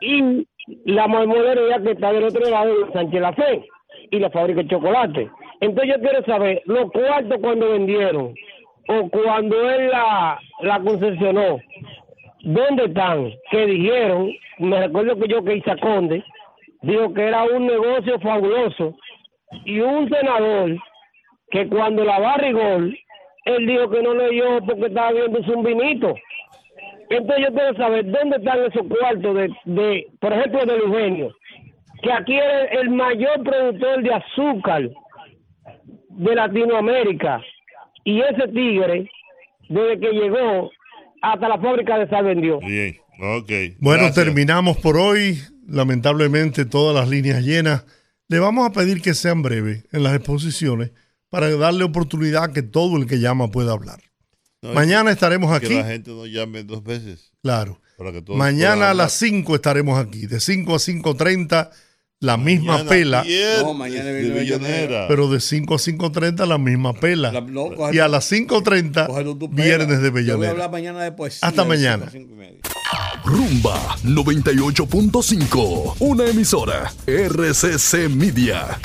y la marmolería que está del otro lado de Sánchez La Fe y la fábrica de chocolate. Entonces yo quiero saber, los cuartos cuando vendieron o cuando él la, la concesionó, ¿dónde están? Que dijeron, me recuerdo que yo que hice a Conde, dijo que era un negocio fabuloso y un senador que cuando la rigor, él dijo que no leyó porque estaba viendo un vinito. Entonces yo quiero saber dónde están esos cuartos de, de por ejemplo, de Eugenio, que aquí es el mayor productor de azúcar de Latinoamérica. Y ese tigre, desde que llegó hasta la fábrica de sal vendió. Bien, ok. Bueno, Gracias. terminamos por hoy. Lamentablemente todas las líneas llenas. Le vamos a pedir que sean breves en las exposiciones para darle oportunidad a que todo el que llama pueda hablar. No, Mañana estaremos que aquí. la gente no llame dos veces. Claro. Para que todos Mañana a las 5 estaremos aquí. De 5 a 5.30, la misma Mañana pela. viernes No, mañana de Villanera. Pero de 5 a 5.30, la misma pela. no, coge y a las 5.30, Cógelo tú, pela. viernes de Yo voy a Bellanera. hablar mañana de poesía. Hasta de mañana. Rumba 98.5, una emisora RCC Media.